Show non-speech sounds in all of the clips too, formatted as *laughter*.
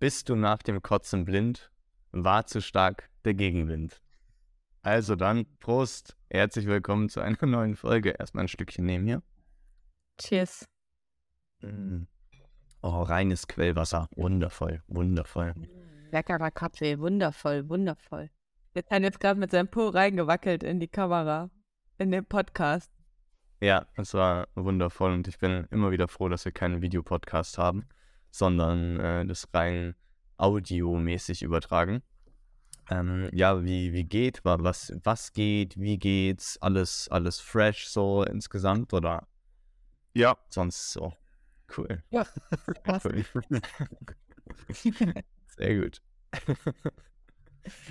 Bist du nach dem Kotzen blind? War zu stark der Gegenwind. Also dann, Prost, herzlich willkommen zu einer *laughs* neuen Folge. Erstmal ein Stückchen nehmen hier. Cheers. Mm. Oh, reines Quellwasser. Wundervoll, wundervoll. Leckerer Kaffee, wundervoll, wundervoll. Der hat jetzt gerade mit seinem Po reingewackelt in die Kamera, in den Podcast. Ja, es war wundervoll und ich bin immer wieder froh, dass wir keinen Videopodcast haben, sondern äh, das rein audiomäßig übertragen. Ähm, ja, wie, wie geht, wa- was, was geht, wie geht's, alles, alles fresh so insgesamt oder Ja, sonst so? Cool. Ja, *laughs* passt. cool. *laughs* Sehr gut.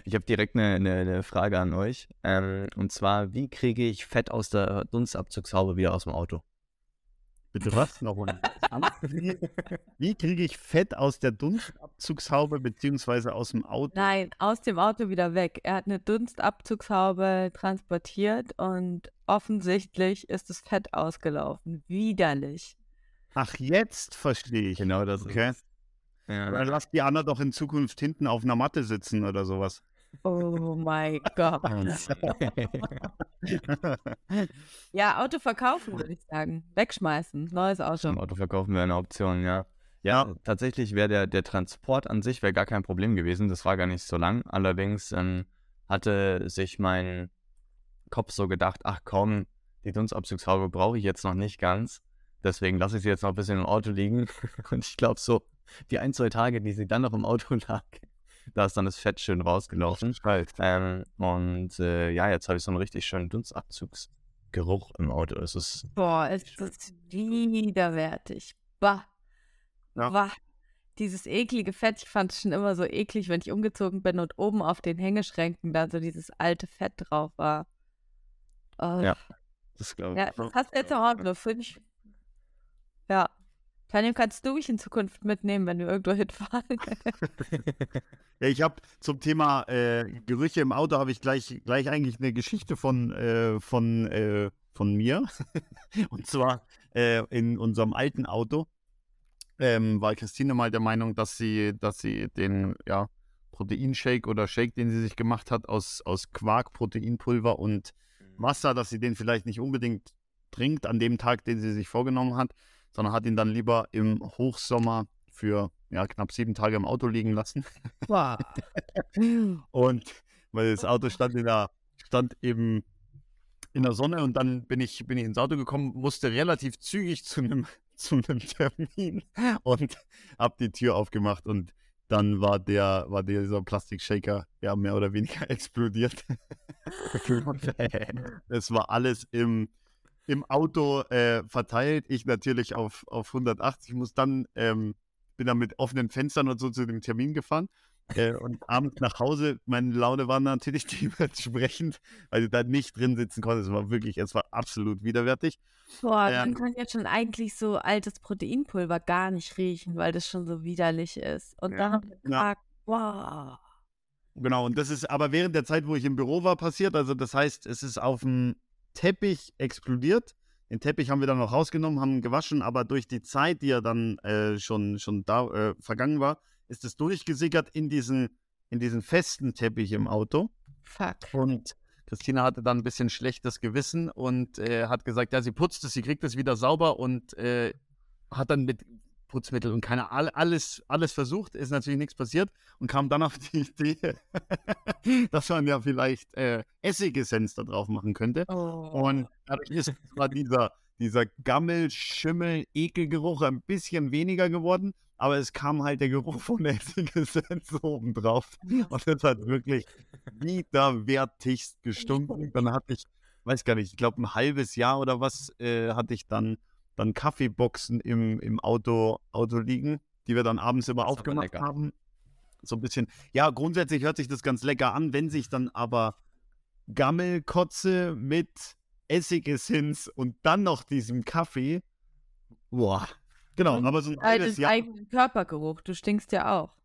Ich habe direkt eine, eine, eine Frage an euch. Ähm, und zwar, wie kriege ich Fett aus der Dunstabzugshaube wieder aus dem Auto? Bitte was? Noch mal. Wie, wie kriege ich Fett aus der Dunstabzugshaube beziehungsweise aus dem Auto? Nein, aus dem Auto wieder weg. Er hat eine Dunstabzugshaube transportiert und offensichtlich ist das Fett ausgelaufen. Widerlich. Ach, jetzt verstehe ich. Genau das Okay. ist. Ja. Dann lass die Anna doch in Zukunft hinten auf einer Matte sitzen oder sowas. Oh mein Gott. *laughs* Ja, Auto verkaufen, würde ich sagen. Wegschmeißen. Neues Auto. Zum Auto verkaufen wäre eine Option, ja. Ja, tatsächlich wäre der, der Transport an sich wäre gar kein Problem gewesen. Das war gar nicht so lang. Allerdings ähm, hatte sich mein Kopf so gedacht, ach komm, die Dunstabzugshaube brauche ich jetzt noch nicht ganz. Deswegen lasse ich sie jetzt noch ein bisschen im Auto liegen. *laughs* Und ich glaube so, die ein, zwei Tage, die sie dann noch im Auto *laughs* lag, da ist dann das Fett schön rausgelaufen. Ähm, und äh, ja, jetzt habe ich so einen richtig schönen Dunstabzugsgeruch im Auto. Es ist Boah, ist das widerwärtig. Bah. Ja. Bah. Dieses eklige Fett, ich fand es schon immer so eklig, wenn ich umgezogen bin und oben auf den Hängeschränken da so dieses alte Fett drauf war. Oh, Ja. das glaube Ja, das hast du jetzt auch finde ich. Ja. Tanja, kannst du mich in Zukunft mitnehmen, wenn wir irgendwo hinfahren? *laughs* Ja, ich habe zum Thema äh, Gerüche im Auto habe ich gleich, gleich eigentlich eine Geschichte von, äh, von, äh, von mir. *laughs* Und zwar äh, in unserem alten Auto ähm, war Christine mal der Meinung, dass sie, dass sie den ja, Proteinshake oder Shake, den sie sich gemacht hat, aus, aus Quark, Proteinpulver und Wasser, dass sie den vielleicht nicht unbedingt trinkt an dem Tag, den sie sich vorgenommen hat, sondern hat ihn dann lieber im Hochsommer für ja, knapp sieben Tage im Auto liegen lassen. *laughs* Und weil das Auto stand in der, stand eben in der Sonne und dann bin ich, bin ich ins Auto gekommen, musste relativ zügig zu einem, *laughs* zu einem Termin und habe die Tür aufgemacht und dann war der, war dieser Plastikshaker ja mehr oder weniger *laughs* explodiert. Es war alles im, im Auto äh, verteilt. Ich natürlich auf, auf 180, muss dann, ähm, bin dann mit offenen Fenstern und so zu dem Termin gefahren. Äh, und abends nach Hause, meine Laune war natürlich *laughs* dementsprechend, weil du da nicht drin sitzen konntest. Es war wirklich, es war absolut widerwärtig. Boah, Ja. man kann jetzt schon eigentlich so altes Proteinpulver gar nicht riechen, weil das schon so widerlich ist. Und dann Ja. Tag, wow. Genau, und das ist aber während der Zeit, wo ich im Büro war, passiert. Also das heißt, es ist auf dem Teppich explodiert. Den Teppich haben wir dann noch rausgenommen, haben gewaschen, aber durch die Zeit, die ja dann äh, schon, schon da äh, vergangen war, ist es durchgesickert in diesen, in diesen festen Teppich im Auto. Fuck. Und Christina hatte dann ein bisschen schlechtes Gewissen und äh, hat gesagt, ja, sie putzt es, sie kriegt es wieder sauber und äh, hat dann mit Putzmittel und keine all, alles, alles versucht, ist natürlich nichts passiert und kam dann auf die *laughs* Idee, dass man ja vielleicht äh, Essigessenz da drauf machen könnte. Oh. Und dadurch ist *laughs* zwar dieser, dieser Gammel, Schimmel, Ekelgeruch ein bisschen weniger geworden, aber es kam halt der Geruch von der Essigessenz *laughs* oben drauf. Und das hat wirklich widerwärtigst gestunken. Dann hatte ich, weiß gar nicht, ich glaube ein halbes Jahr oder was, äh, hatte ich dann, dann Kaffeeboxen im, im Auto, Auto liegen, die wir dann abends immer Das aufgemacht haben. So ein bisschen, ja, grundsätzlich hört sich das ganz lecker an, wenn sich dann aber Gammelkotze mit Essigessenz und dann noch diesem Kaffee. Boah. Genau, Und aber so ein Halt Jahr. eigenen Körpergeruch. Du stinkst ja auch.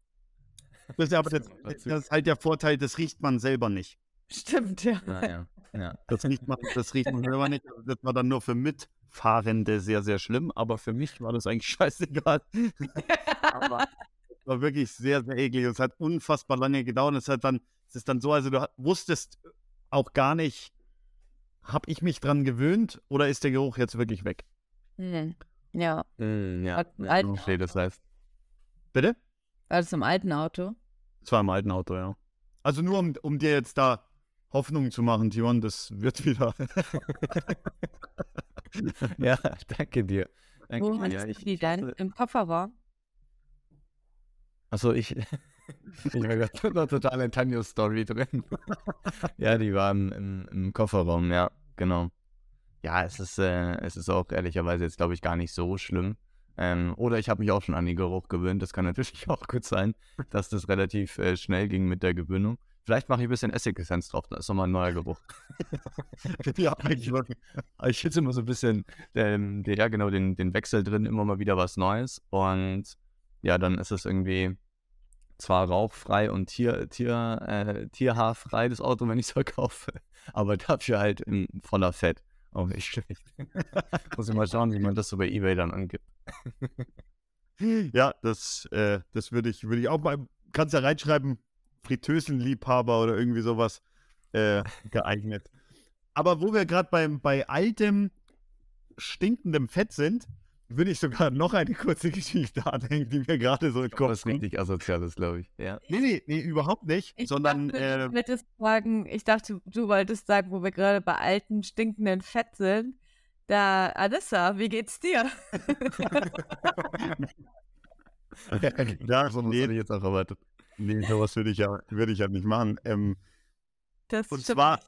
Das ist, aber das, das ist halt der Vorteil, das riecht man selber nicht. Stimmt, ja. Ja, ja. ja. Das riecht man, das riecht man selber nicht. Das war dann nur für Mitfahrende sehr, sehr schlimm, aber für mich war das eigentlich *laughs* scheißegal. aber war wirklich sehr, sehr eklig. Es hat unfassbar lange gedauert. Es hat dann, es ist dann so, also du wusstest auch gar nicht, habe ich mich dran gewöhnt oder ist der Geruch jetzt wirklich weg? Hm. Ja. Mm, ja, Hat- ja, okay, das heißt. Bitte? War das im alten Auto? Es war im alten Auto, ja. Also nur um, um dir jetzt da Hoffnung zu machen, Timon, das wird *laughs* wieder. *laughs* ja, danke dir. Danke Wo dir. Ja, du ich, die denn? Im Kofferraum? Achso, ich. *laughs* ich war gerade total in Tanjos Story drin. ja, die war im, im, im Kofferraum, ja, genau. Ja, es ist, äh, es ist auch ehrlicherweise jetzt, glaube ich, gar nicht so schlimm. Ähm, oder ich habe mich auch schon an den Geruch gewöhnt. Das kann natürlich auch gut sein, dass das relativ äh, schnell ging mit der Gewöhnung. Vielleicht mache ich ein bisschen Essigessenz drauf, da ist nochmal ein neuer Geruch. *laughs* ja, *laughs* eigentlich. Aber ich finde immer so ein bisschen, ähm, ja genau, den, den Wechsel drin, immer mal wieder was Neues. Und ja, dann ist es irgendwie zwar rauchfrei und Tier, Tier, äh, tierhaarfrei, das Auto, wenn ich es verkaufe, *laughs* aber dafür halt in voller Fett. Auch nicht schlecht. Muss ich mal schauen, wie man das so bei Ebay dann angibt. Ja, das, äh, das würde ich, würde ich auch mal, kannst ja reinschreiben, Fritteusenliebhaber oder irgendwie sowas äh, geeignet. Aber wo wir gerade bei altem, stinkendem Fett sind, würde ich sogar *laughs* noch eine kurze Geschichte anhängen, die mir gerade so in den Kopf Was kommt. richtig Asoziales, glaube ich. Ja. Nee, nee, nee, überhaupt nicht, Ich sondern dachte, äh, du wolltest sagen, ich dachte, du wolltest sagen, wo wir gerade bei alten, stinkenden Fett sind. Da, Alissa, wie geht's dir? *laughs* *laughs* ja, So nee, ich jetzt auch erwartet. Nee, sowas würde ich ja, würde ich ja nicht machen. Ähm, Das Und stimmt zwar-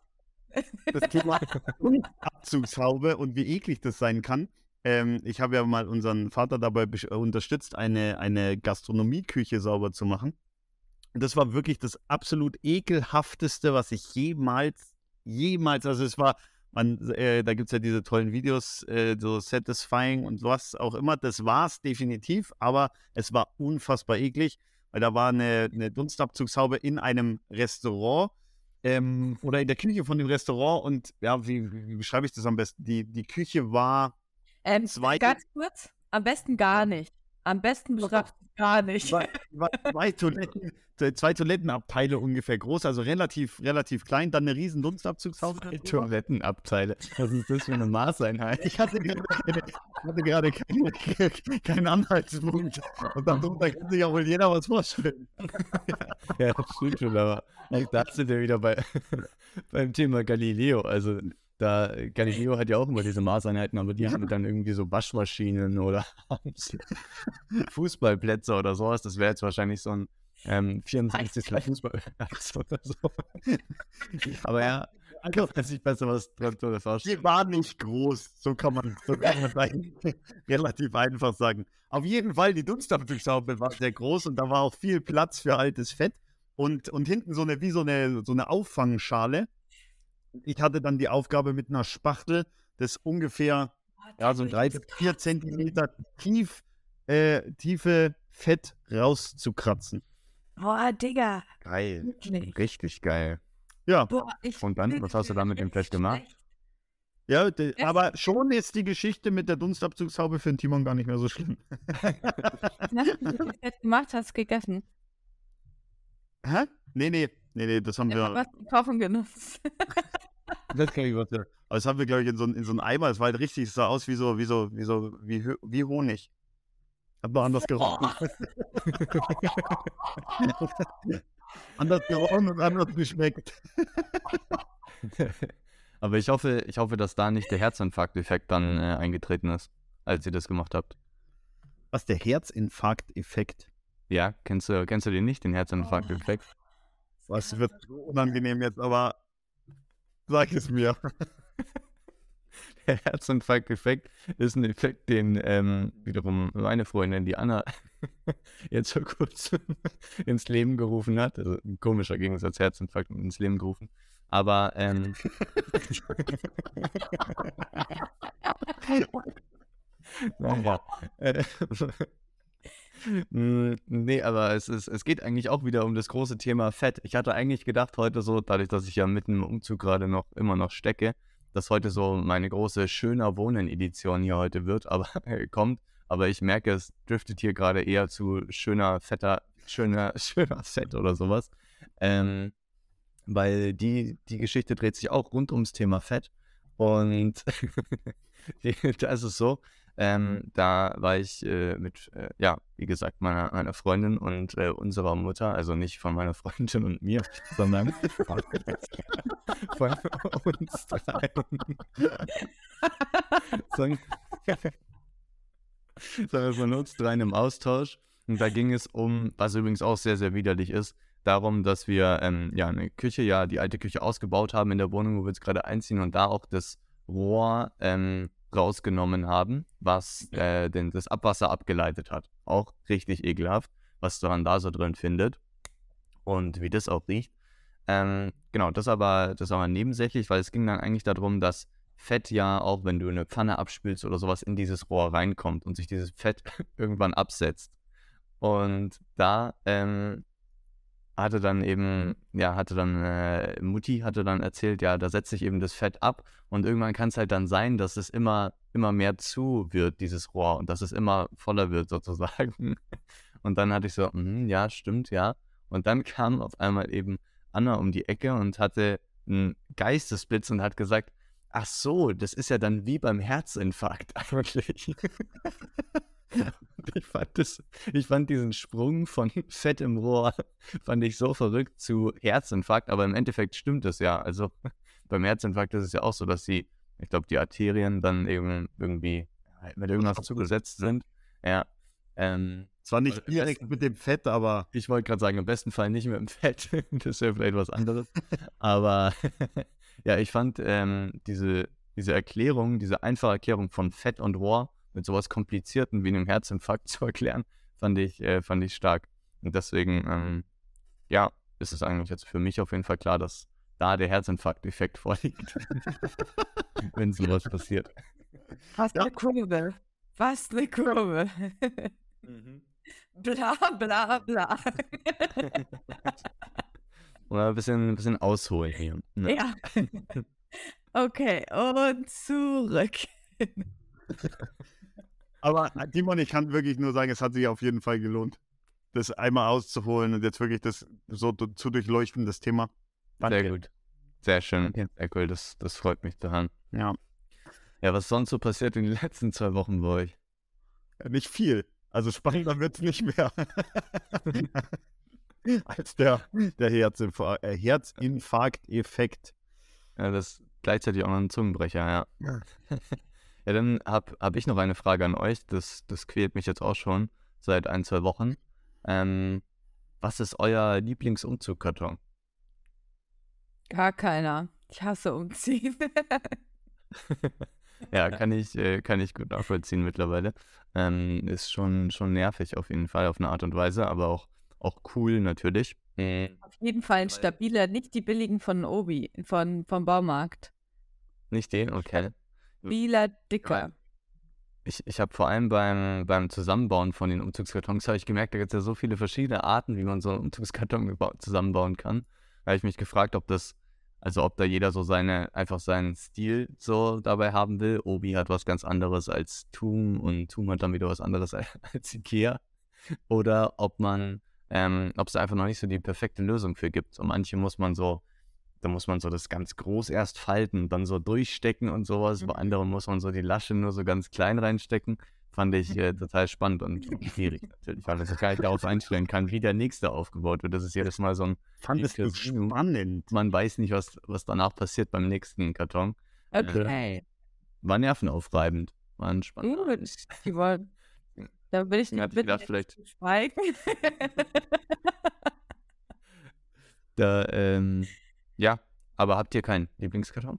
das Thema *laughs* Abzugshaube und wie eklig das sein kann. Ähm, ich habe ja mal unseren Vater dabei äh, unterstützt, eine, eine Gastronomieküche sauber zu machen. Und das war wirklich das absolut ekelhafteste, was ich jemals, jemals, also es war, man, äh, da gibt es ja diese tollen Videos, äh, so Satisfying und was auch immer. Das war es definitiv, aber es war unfassbar eklig, weil da war eine, eine Dunstabzugshaube in einem Restaurant ähm, oder in der Küche von dem Restaurant und ja, wie, wie, beschreibe ich das am besten? Die, die Küche war Ähm, Zwei- ganz kurz, am besten gar nicht. Am besten es gar nicht. zwei, *laughs* war zwei, Toiletten, zwei Toilettenabteile ungefähr groß, also relativ, relativ klein, dann eine riesen Dunstabzugshaube. Zwei darüber. Toilettenabteile. Was ist das für eine Maßeinheit? Ich hatte gerade, hatte gerade keinen keinen Anhaltspunkt. Und darunter kann sich ja wohl jeder was vorstellen. *laughs* Ja, das stimmt schon, aber da sind wir wieder bei, *laughs* beim Thema Galileo. Also, da, Galileo hat ja auch immer diese Maßeinheiten, aber die haben dann irgendwie so Waschmaschinen oder *laughs* Fußballplätze oder sowas. Das wäre jetzt wahrscheinlich so ein ähm, 64. Fußballplatz *laughs* oder so. *laughs* Aber ja, kann man sich besser was drunter vorstellen. Die war nicht groß, so kann man, so kann man relativ einfach sagen. Auf jeden Fall, die Dunstabzugshaube war sehr groß und da war auch viel Platz für altes Fett und, und hinten so eine, wie so eine, so eine Auffangschale. Ich hatte dann die Aufgabe mit einer Spachtel, das ungefähr ja, so drei, vier Zentimeter tief, äh, tiefe Fett rauszukratzen. Boah, Digga. Geil. Wirklich. Richtig geil. Ja, Boah, ich Und dann, was hast du mich da mit dem Fett gemacht? schlecht. ja de, aber schon ist die Geschichte mit der Dunstabzugshaube für den Timon gar nicht mehr so schlimm. *laughs* Hast du dem Fett gemacht? Hast gegessen? Hä? Nee, nee, nee, nee, das haben wir. Was Kochen genutzt? *laughs* Das kann ich was sagen. Aber das haben wir, glaube ich, in so, in so einem Eimer. Es war halt richtig, es sah aus wie so, wie so, wie so, wie, wie Honig. Hat nur anders gerochen. *laughs* anders gerochen und anders geschmeckt. *laughs* Aber ich hoffe, ich hoffe, dass da nicht der Herzinfarkt-Effekt dann äh, eingetreten ist, als ihr das gemacht habt. Was der Herzinfarkt-Effekt? Ja, kennst du, kennst du den nicht, den Herzinfarkt-Effekt? Was wird so unangenehm jetzt, aber sag es mir. *laughs* Der Herzinfarkt-Effekt ist ein Effekt, den ähm, wiederum meine Freundin, die Anna, *laughs* jetzt vor kurzem *laughs* ins Leben gerufen hat. Also ein komischer Gegensatz, Herzinfarkt ins Leben gerufen. Aber ähm, naja. Äh, Nee, aber es, ist, es geht eigentlich auch wieder um das große Thema Fett. Ich hatte eigentlich gedacht, heute so, dadurch, dass ich ja mitten im Umzug gerade noch immer noch stecke, dass heute so meine große Schöner Wohnen-Edition hier heute wird, aber *laughs* kommt. Aber ich merke, es driftet hier gerade eher zu schöner, fetter schöner, *laughs* schöner Fett oder sowas. Ähm, weil die, die Geschichte dreht sich auch rund ums Thema Fett. Und *laughs* da ist es so, ähm, da war ich äh, mit, äh, ja, wie gesagt, meiner, meiner Freundin und äh, unserer Mutter, also nicht von meiner *laughs* Freundin und mir, sondern von *laughs* uns dreien. *laughs* sondern, sondern von uns dreien im Austausch. Und da ging es um, was übrigens auch sehr, sehr widerlich ist, darum, dass wir ähm, ja eine Küche, ja die alte Küche ausgebaut haben in der Wohnung, wo wir jetzt gerade einziehen und da auch das Rohr ähm, rausgenommen haben, was äh, den, das Abwasser abgeleitet hat. Auch richtig ekelhaft, was man da so drin findet und wie das auch riecht. Ähm, genau, das aber, das aber nebensächlich, weil es ging dann eigentlich darum, dass Fett ja auch, wenn du eine Pfanne abspülst oder sowas, in dieses Rohr reinkommt und sich dieses Fett *laughs* irgendwann absetzt. Und da ähm, hatte dann eben, ja, hatte dann, äh, Mutti hatte dann erzählt, ja, da setzt sich eben das Fett ab und irgendwann kann es halt dann sein, dass es immer, immer mehr zu wird, dieses Rohr, und dass es immer voller wird *laughs* sozusagen. Und dann hatte ich so, mh, ja, stimmt, ja. Und dann kam auf einmal eben Anna um die Ecke und hatte einen Geistesblitz und hat gesagt, ach so, das ist ja dann wie beim Herzinfarkt *laughs* eigentlich. *laughs* *laughs* ich, fand das, ich fand diesen Sprung von *laughs* Fett im Rohr, fand ich so verrückt zu Herzinfarkt, aber im Endeffekt stimmt es ja. Also *laughs* beim Herzinfarkt ist es ja auch so, dass die, ich glaube, die Arterien dann eben irgendwie mit irgendwas zugesetzt sind. Ja. Ähm, Zwar nicht direkt besten, mit dem Fett, aber. Ich wollte gerade sagen, im besten Fall nicht mit dem Fett. das wäre vielleicht was anderes. aber ja, ich fand ähm, diese, diese Erklärung, diese einfache Erklärung von Fett und Rohr mit sowas Komplizierten wie einem Herzinfarkt *laughs* zu erklären, fand ich, äh, fand ich stark. Und deswegen, ähm, ja, ist es eigentlich jetzt für mich auf jeden Fall klar, dass da der Herzinfarkt-Effekt *laughs* vorliegt, *laughs* wenn sowas passiert. Was ja. eine Kurve. Was eine Kurve. mhm. Bla, bla, bla. Oder ein bisschen, ein bisschen ausholen hier. Ne? Ja. Okay, und zurück. Aber äh, Timon, ich kann wirklich nur sagen, es hat sich auf jeden Fall gelohnt, das einmal auszuholen und jetzt wirklich das so zu durchleuchten, das Thema. Danke. Sehr gut. Sehr schön. Okay. Sehr cool. Das, das freut mich hören. Ja. Ja, was sonst so passiert in den letzten zwei Wochen bei euch? Ja, nicht viel. Also spannender wird es nicht mehr. *laughs* Als der, der äh, Herzinfarkt-Effekt. Ja, das ist gleichzeitig auch noch ein Zungenbrecher, ja. ja. *laughs* Ja, dann habe hab ich noch eine Frage an euch. Das, das quält mich jetzt auch schon seit ein, zwei Wochen. Ähm, was ist euer Lieblingsumzugkarton? Gar keiner. Ich hasse Umziehen. *laughs* ja, *laughs* kann ich, äh, kann ich gut nachvollziehen mittlerweile. Ähm, ist schon, schon nervig auf jeden Fall, auf eine Art und Weise, aber auch, auch cool natürlich. Mhm. Auf jeden Fall ein stabiler, nicht die billigen von Obi, von, vom Baumarkt. Nicht den? Okay. Stabiler, dicker. Ich, ich habe vor allem beim, beim Zusammenbauen von den Umzugskartons ich gemerkt, da gibt es ja so viele verschiedene Arten, wie man so einen Umzugskarton zusammenbauen kann. Da habe ich mich gefragt, ob das, also ob da jeder so seine, einfach seinen Stil so dabei haben will. Obi hat was ganz anderes als Tum und Tum hat dann wieder was anderes *laughs* als Ikea. Oder ob man, ähm, ob es einfach noch nicht so die perfekte Lösung für gibt. Und manche muss man so da muss man so das ganz groß erst falten, dann so durchstecken und sowas. Mhm. Bei anderen muss man so die Lasche nur so ganz klein reinstecken. Fand ich äh, *laughs* total spannend und schwierig natürlich, weil man sich gar nicht darauf einstellen kann, wie der nächste aufgebaut wird. Das ist jedes Mal so ein. Fand es spannend. Man weiß nicht, was, was danach passiert beim nächsten Karton. Okay. Äh, war nervenaufreibend. War ein spannender. Uh, da will ich nicht ich gedacht, vielleicht schweigen. *laughs* da, ähm, ja, aber habt ihr keinen Lieblingskarton?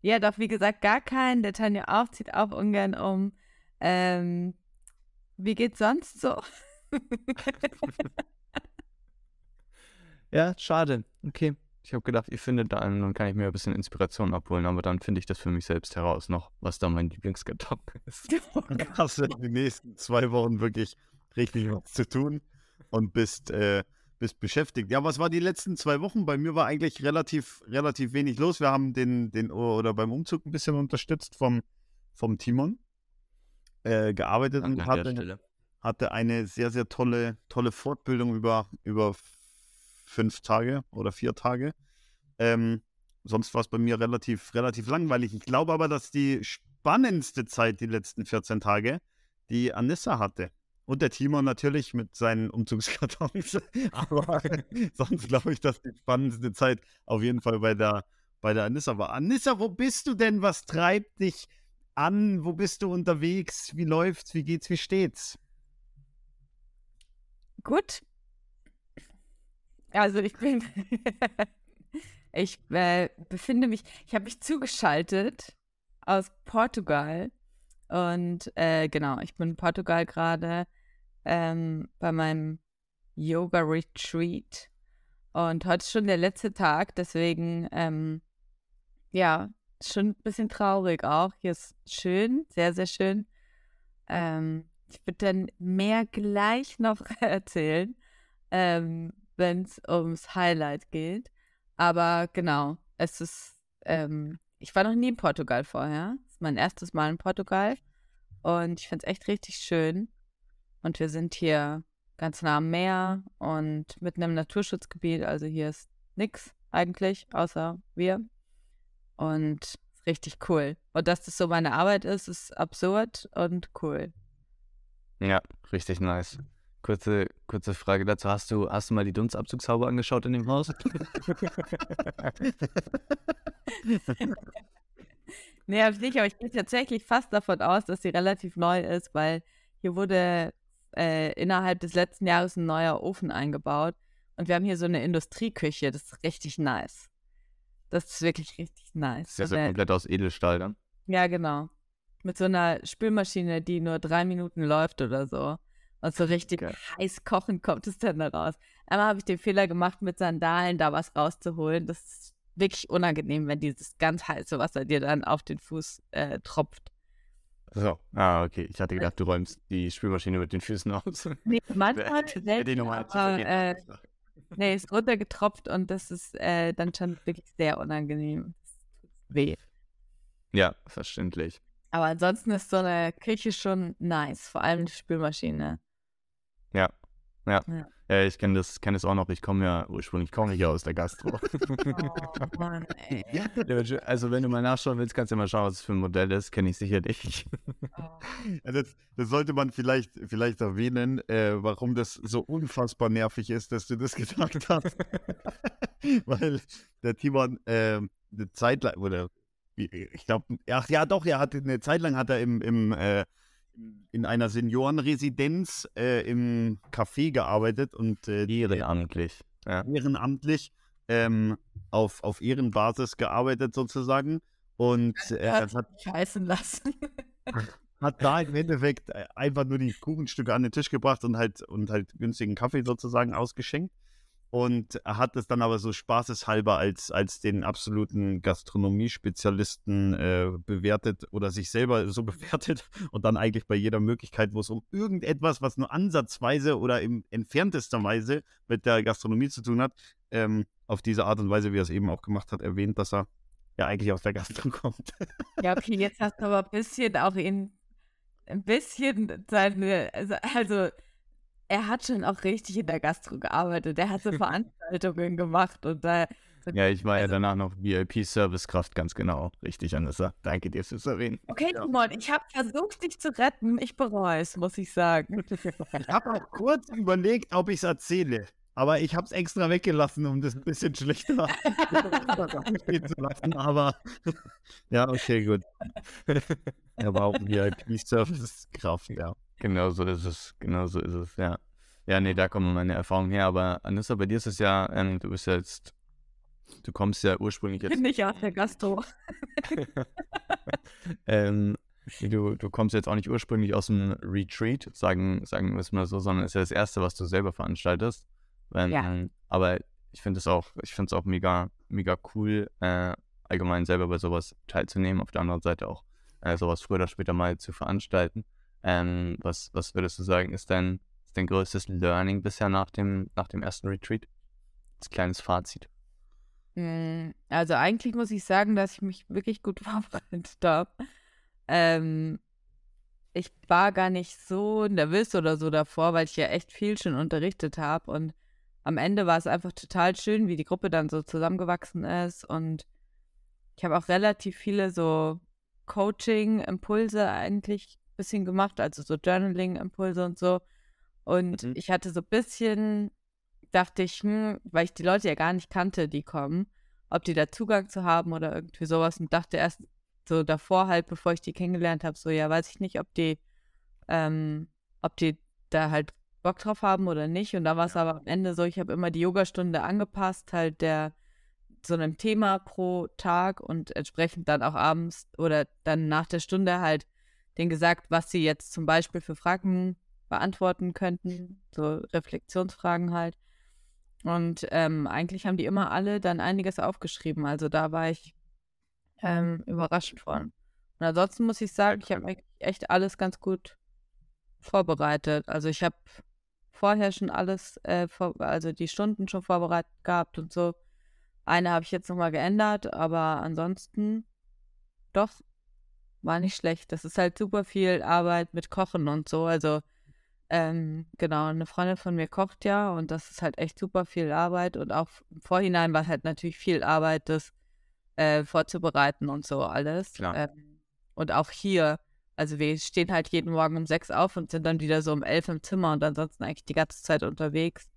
Ja, doch, wie gesagt, gar keinen. Der Tanja auch, zieht auch ungern um. Ähm, wie geht's sonst so? *laughs* ja, schade. Okay. Ich habe gedacht, ihr findet da einen, dann kann ich mir ein bisschen Inspiration abholen, aber dann finde ich das für mich selbst heraus noch, was da mein Lieblingskarton *laughs* ist. *laughs* Hast du die nächsten zwei Wochen wirklich richtig was zu tun und bist äh, bist beschäftigt. Ja, was war die letzten zwei Wochen? Bei mir war eigentlich relativ, relativ wenig los. Wir haben den, den oder beim Umzug ein bisschen unterstützt vom, vom Timon äh, gearbeitet Ach, und hatte, hatte eine sehr, sehr tolle, tolle Fortbildung über, über fünf Tage oder vier Tage. Ähm, sonst war es bei mir relativ, relativ langweilig. Ich glaube aber, dass die spannendste Zeit, die letzten 14 Tage, die Anissa hatte. Und der Timon natürlich mit seinen Umzugskartons. *laughs* *laughs* Aber sonst glaube ich, dass die spannendste Zeit auf jeden Fall bei der, bei der Anissa war. Anissa, wo bist du denn? Was treibt dich an? Wo bist du unterwegs? Wie läuft's? Wie geht's? Wie steht's? Gut. Also ich bin, *laughs* ich äh, befinde mich, ich habe mich zugeschaltet aus Portugal und äh, genau, ich bin in Portugal gerade ähm, bei meinem Yoga Retreat und heute ist schon der letzte Tag, deswegen ähm, ja, schon ein bisschen traurig auch. Hier ist schön, sehr, sehr schön. Ähm, ich würde dann mehr gleich noch *laughs* erzählen, ähm, wenn es ums Highlight geht. Aber genau, es ist, ähm, ich war noch nie in Portugal vorher. Das ist mein erstes Mal in Portugal. Und ich finde es echt richtig schön. Und wir sind hier ganz nah am Meer und mitten im Naturschutzgebiet. Also hier ist nichts eigentlich, außer wir. Und richtig cool. Und dass das so meine Arbeit ist, ist absurd und cool. Ja, richtig nice. Kurze, kurze Frage dazu. Hast du, hast du mal die Dunstabzugshaube angeschaut in dem Haus? *laughs* nee, hab ich nicht, aber ich gehe tatsächlich fast davon aus, dass sie relativ neu ist, weil hier wurde äh, innerhalb des letzten Jahres ein neuer Ofen eingebaut. Und wir haben hier so eine Industrieküche, das ist richtig nice. Das ist wirklich richtig nice. Ist ja so komplett aus Edelstahl dann? Ja, genau mit so einer Spülmaschine, die nur drei Minuten läuft oder so. Und so richtig okay. heiß kochen kommt es dann da raus. Einmal habe ich den Fehler gemacht, mit Sandalen da was rauszuholen. Das ist wirklich unangenehm, wenn dieses ganz heiße Wasser dir dann auf den Fuß äh, tropft. So, ah, okay. Ich hatte gedacht, du räumst die Spülmaschine mit den Füßen aus. *laughs* Nee, manchmal selten, aber, äh, nee, ist runtergetropft und das ist äh, dann schon wirklich sehr unangenehm. Weh. Ja, verständlich. Aber ansonsten ist so eine Küche schon nice, vor allem die Spülmaschine. Ja, ja. ja. ja ich kenne das, kenn das auch noch. Ich komme ja ursprünglich komme ich ja aus der Gastro. *laughs* Oh Mann, ey. Also wenn du mal nachschauen willst, kannst du ja mal schauen, was es für ein Modell ist. Kenne ich sicherlich. Oh. Das, das, sollte man vielleicht, vielleicht erwähnen, äh, warum das so unfassbar nervig ist, dass du das gesagt hast. *laughs* Weil der Timon äh, eine Zeit lang, oder ich glaube, ach ja, doch, er hatte eine Zeit lang hat er im, im äh, in einer Seniorenresidenz äh, im Café gearbeitet und äh, ehrenamtlich. Ja. Ehrenamtlich ähm, auf, auf Ehrenbasis gearbeitet sozusagen. Und er hat, hat scheißen lassen. hat da im Endeffekt äh, einfach nur die Kuchenstücke an den Tisch gebracht und halt und halt günstigen Kaffee sozusagen ausgeschenkt und hat es dann aber so spaßeshalber als, als den absoluten Gastronomiespezialisten äh, bewertet oder sich selber so *laughs* bewertet und dann eigentlich bei jeder Möglichkeit, wo es um irgendetwas, was nur ansatzweise oder in entferntester Weise mit der Gastronomie zu tun hat, ähm, auf diese Art und Weise, wie er es eben auch gemacht hat, erwähnt, dass er ja eigentlich aus der Gastro *laughs* kommt. Ja, okay, jetzt hast du aber ein bisschen auch in ein bisschen seine, also, also er hat schon auch richtig in der Gastro gearbeitet. Er hat so *laughs* Veranstaltungen gemacht und da. Ja, ich war ja also danach noch VIP-Servicekraft, ganz genau. Richtig, Anissa. Danke dir fürs Erwähnen. Okay, Timon, ich habe versucht, dich zu retten. Ich bereue es, muss ich sagen. *laughs* Ich habe auch kurz überlegt, ob ich es erzähle. Aber ich habe es extra weggelassen, um das ein bisschen schlechter zu lassen. Aber *laughs* ja, okay, gut. Er war auch VIP-Servicekraft, ja. Genau so ist es. Genau so ist es, ja. Ja, nee, da kommen meine Erfahrungen her. Aber Anissa, bei dir ist es ja, ähm, du bist ja jetzt, du kommst ja ursprünglich jetzt. Bin nicht aus der Gastro. *laughs* *laughs* ähm, du, du kommst jetzt auch nicht ursprünglich aus dem Retreat, sagen, sagen wir es mal so, sondern es ist ja das Erste, was du selber veranstaltest. Ähm, ja. Aber ich finde es auch, ich finde es auch mega, mega cool, äh, allgemein selber bei sowas teilzunehmen. Auf der anderen Seite auch äh, sowas früher oder später mal zu veranstalten. Ähm, was, was würdest du sagen, ist dein, ist dein größtes Learning bisher nach dem, nach dem ersten Retreat? Als kleines Fazit. Hm, also eigentlich muss ich sagen, dass ich mich wirklich gut *laughs* vorbereitet habe. Ähm, ich war gar nicht so nervös oder so davor, weil ich ja echt viel schon unterrichtet habe. Und am Ende war es einfach total schön, wie die Gruppe dann so zusammengewachsen ist. Und ich habe auch relativ viele so Coaching-Impulse eigentlich bisschen gemacht, also so Journaling-Impulse und so. Und mhm. ich hatte so ein bisschen, dachte ich, hm, weil ich die Leute ja gar nicht kannte, die kommen, ob die da Zugang zu haben oder irgendwie sowas und dachte erst so davor halt, bevor ich die kennengelernt habe, so ja, weiß ich nicht, ob die, ähm, ob die da halt Bock drauf haben oder nicht. Und da war es ja. aber am Ende so, ich habe immer die Yogastunde angepasst, halt der so einem Thema pro Tag und entsprechend dann auch abends oder dann nach der Stunde halt denen gesagt, was sie jetzt zum Beispiel für Fragen beantworten könnten, so Reflexionsfragen halt. Und ähm, eigentlich haben die immer alle dann einiges aufgeschrieben. Also da war ich ähm, überrascht von. Und ansonsten muss ich sagen, ich habe echt alles ganz gut vorbereitet. Also ich habe vorher schon alles, äh, vor, also die Stunden schon vorbereitet gehabt und so. Eine habe ich jetzt nochmal geändert, aber ansonsten doch, war nicht schlecht. Das ist halt super viel Arbeit mit Kochen und so. Also ähm, genau, eine Freundin von mir kocht ja und das ist halt echt super viel Arbeit und auch im Vorhinein war halt natürlich viel Arbeit, das äh, vorzubereiten und so alles. Ähm, und auch hier, also wir stehen halt jeden Morgen um sechs auf und sind dann wieder so um elf im Zimmer und ansonsten eigentlich die ganze Zeit unterwegs.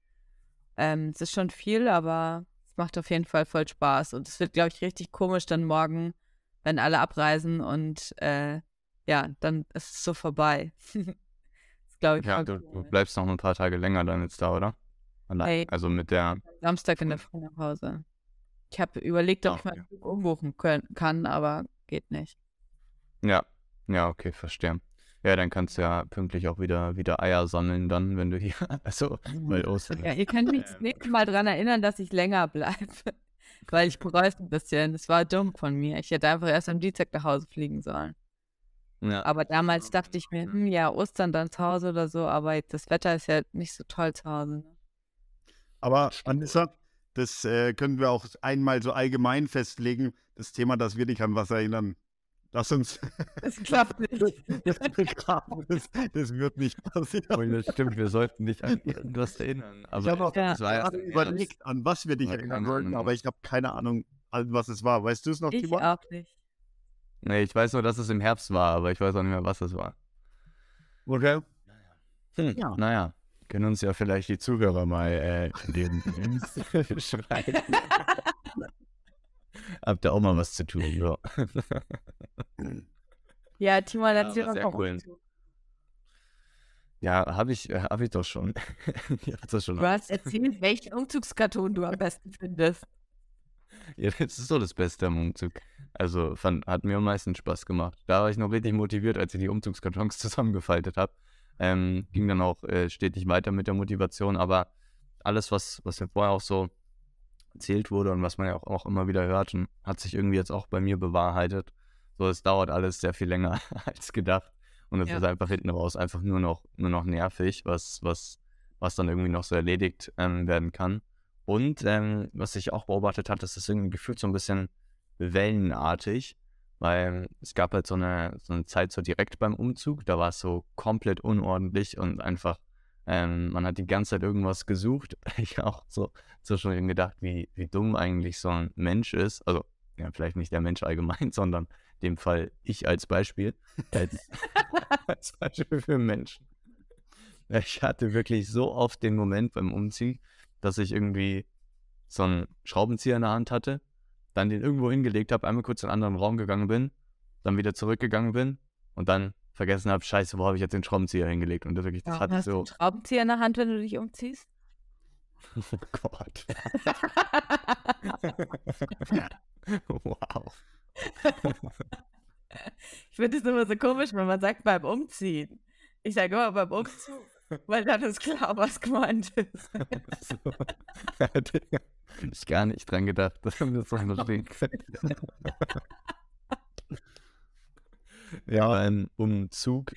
Ähm, es ist schon viel, aber es macht auf jeden Fall voll Spaß und es wird, glaube ich, richtig komisch dann morgen, wenn alle abreisen und äh, ja, dann ist es so vorbei. *laughs* glaube ich. Ja, du, du, bleibst noch ein paar Tage länger dann jetzt da, oder? Hey, also mit der. Samstag in der Früh nach Hause. Ich habe überlegt, ob oh, ich meinen Flug umbuchen können, kann, aber geht nicht. Ja, ja, okay, verstehe. Ja, dann kannst du ja pünktlich auch wieder, wieder Eier sammeln, dann, wenn du hier. *laughs* Also, weil Ostern. Ja, ihr könnt mich das *laughs* nächste Mal daran erinnern, dass ich länger bleibe. Weil ich bereue es ein bisschen. Das war dumm von mir. Ich hätte einfach erst am Dienstag nach Hause fliegen sollen. Ja. Aber damals dachte ich mir, hm, ja, Ostern dann zu Hause oder so, aber das Wetter ist ja nicht so toll zu Hause. Ne? Aber Anissa, das äh, können wir auch einmal so allgemein festlegen, das Thema, dass wir dich an was erinnern. Lass uns. Das klappt nicht. Das, das, das wird nicht passieren. das stimmt, wir sollten nicht an irgendwas erinnern. Aber ich habe auch ja. gerade überlegt, an was wir dich erinnern wollten, aber ich habe keine Ahnung, an was es war. Weißt du es noch, Ich Tibor? auch nicht. Nee, ich weiß nur, dass es im Herbst war, aber ich weiß auch nicht mehr, was es war. Okay. Hm, ja. Naja, können uns ja vielleicht die Zuhörer mal äh, den *laughs* schreiben. *laughs* *laughs* Habt ihr auch mal was zu tun, ja. *laughs* ja, Timo, dann ja, sehr cool. Ja, habe ich, äh, hab ich doch schon. *laughs* ich das schon du hast erzählt, welchen Umzugskarton du am besten findest. Ja, das ist so das Beste am Umzug. Also fand, hat mir am meisten Spaß gemacht. Da war ich noch richtig motiviert, als ich die Umzugskartons zusammengefaltet habe. Ähm, ging dann auch äh, stetig weiter mit der Motivation, aber alles, was, was ja vorher auch so erzählt wurde und was man ja auch, auch immer wieder hört, hat sich irgendwie jetzt auch bei mir bewahrheitet. So, es dauert alles sehr viel länger *laughs* als gedacht. Und es ja. ist einfach hinten raus einfach nur noch, nur noch nervig, was, was, was dann irgendwie noch so erledigt ähm, werden kann. Und ähm, was ich auch beobachtet habe, das ist irgendwie gefühlt so ein bisschen wellenartig, weil es gab halt so eine, so eine Zeit so direkt beim Umzug, da war es so komplett unordentlich und einfach, ähm, man hat die ganze Zeit irgendwas gesucht. *laughs* Ich auch so, schon gedacht, wie, wie dumm eigentlich so ein Mensch ist. Also, ja, vielleicht nicht der Mensch allgemein, *laughs* sondern in dem Fall ich als Beispiel. Als, *laughs* als Beispiel für Menschen. Ich hatte wirklich so oft den Moment beim Umziehen, dass ich irgendwie so einen Schraubenzieher in der Hand hatte dann den irgendwo hingelegt habe, einmal kurz in einen anderen Raum gegangen bin, dann wieder zurückgegangen bin und dann vergessen habe, scheiße, wo habe ich jetzt den Schraubenzieher hingelegt? Und das wirklich, das ja, hat hast so. Du einen Schraubenzieher in der Hand, wenn du dich umziehst? *laughs* Oh Gott. *laughs* *laughs* wow. Ich finde es immer so komisch, wenn man sagt beim Umziehen. Ich sage immer beim Umzug, weil dann ist klar, was gemeint ist. so. ich gar nicht dran gedacht, dass wir das so stehen Ja, beim Umzug.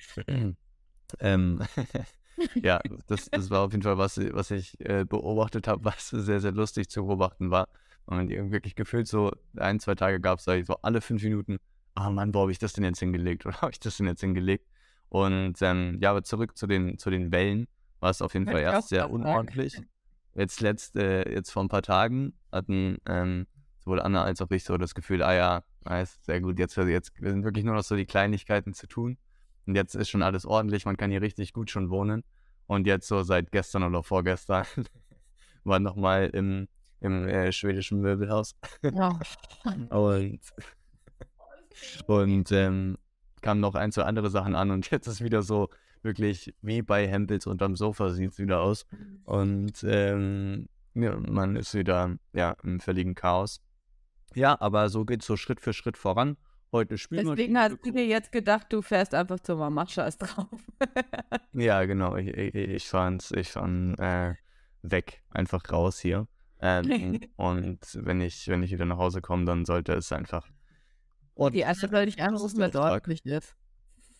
ähm, *laughs* ja, das, das war auf jeden Fall was, was ich äh, beobachtet habe, was sehr, sehr lustig zu beobachten war. Und wirklich gefühlt so ein, zwei Tage gab es, so alle fünf Minuten, ah oh Mann, wo habe ich das denn jetzt hingelegt? Oder *laughs* habe ich das denn jetzt hingelegt? Und ähm, ja, aber zurück zu den, zu den Wellen war es auf jeden Fall erst sehr unordentlich. Jetzt letzt, äh, jetzt vor ein paar Tagen hatten ähm, sowohl Anna als auch ich so das Gefühl, ah ja, nice, sehr gut, jetzt, jetzt sind wirklich nur noch so die Kleinigkeiten zu tun. Und jetzt ist schon alles ordentlich, man kann hier richtig gut schon wohnen. Und jetzt so seit gestern oder vorgestern *laughs* war nochmal im, im äh, schwedischen Möbelhaus. Ja. *laughs* Und, und ähm, kamen noch ein, zwei andere Sachen an und jetzt ist wieder so wirklich wie bei Hempels unterm Sofa sieht es wieder aus. Und ähm, ja, man ist wieder ja, im völligen Chaos. Ja, aber so geht es so Schritt für Schritt voran. Heute spielen Deswegen hast du dir jetzt gedacht, du fährst einfach zur Mama, scheiß drauf. *laughs* Ja, genau. Ich, ich, ich fand ich fand, äh, weg, einfach raus hier. Ähm, *laughs* und wenn ich, wenn ich wieder nach Hause komme, dann sollte es einfach. Die erste soll dich anrufen, Tag. ordentlich ist.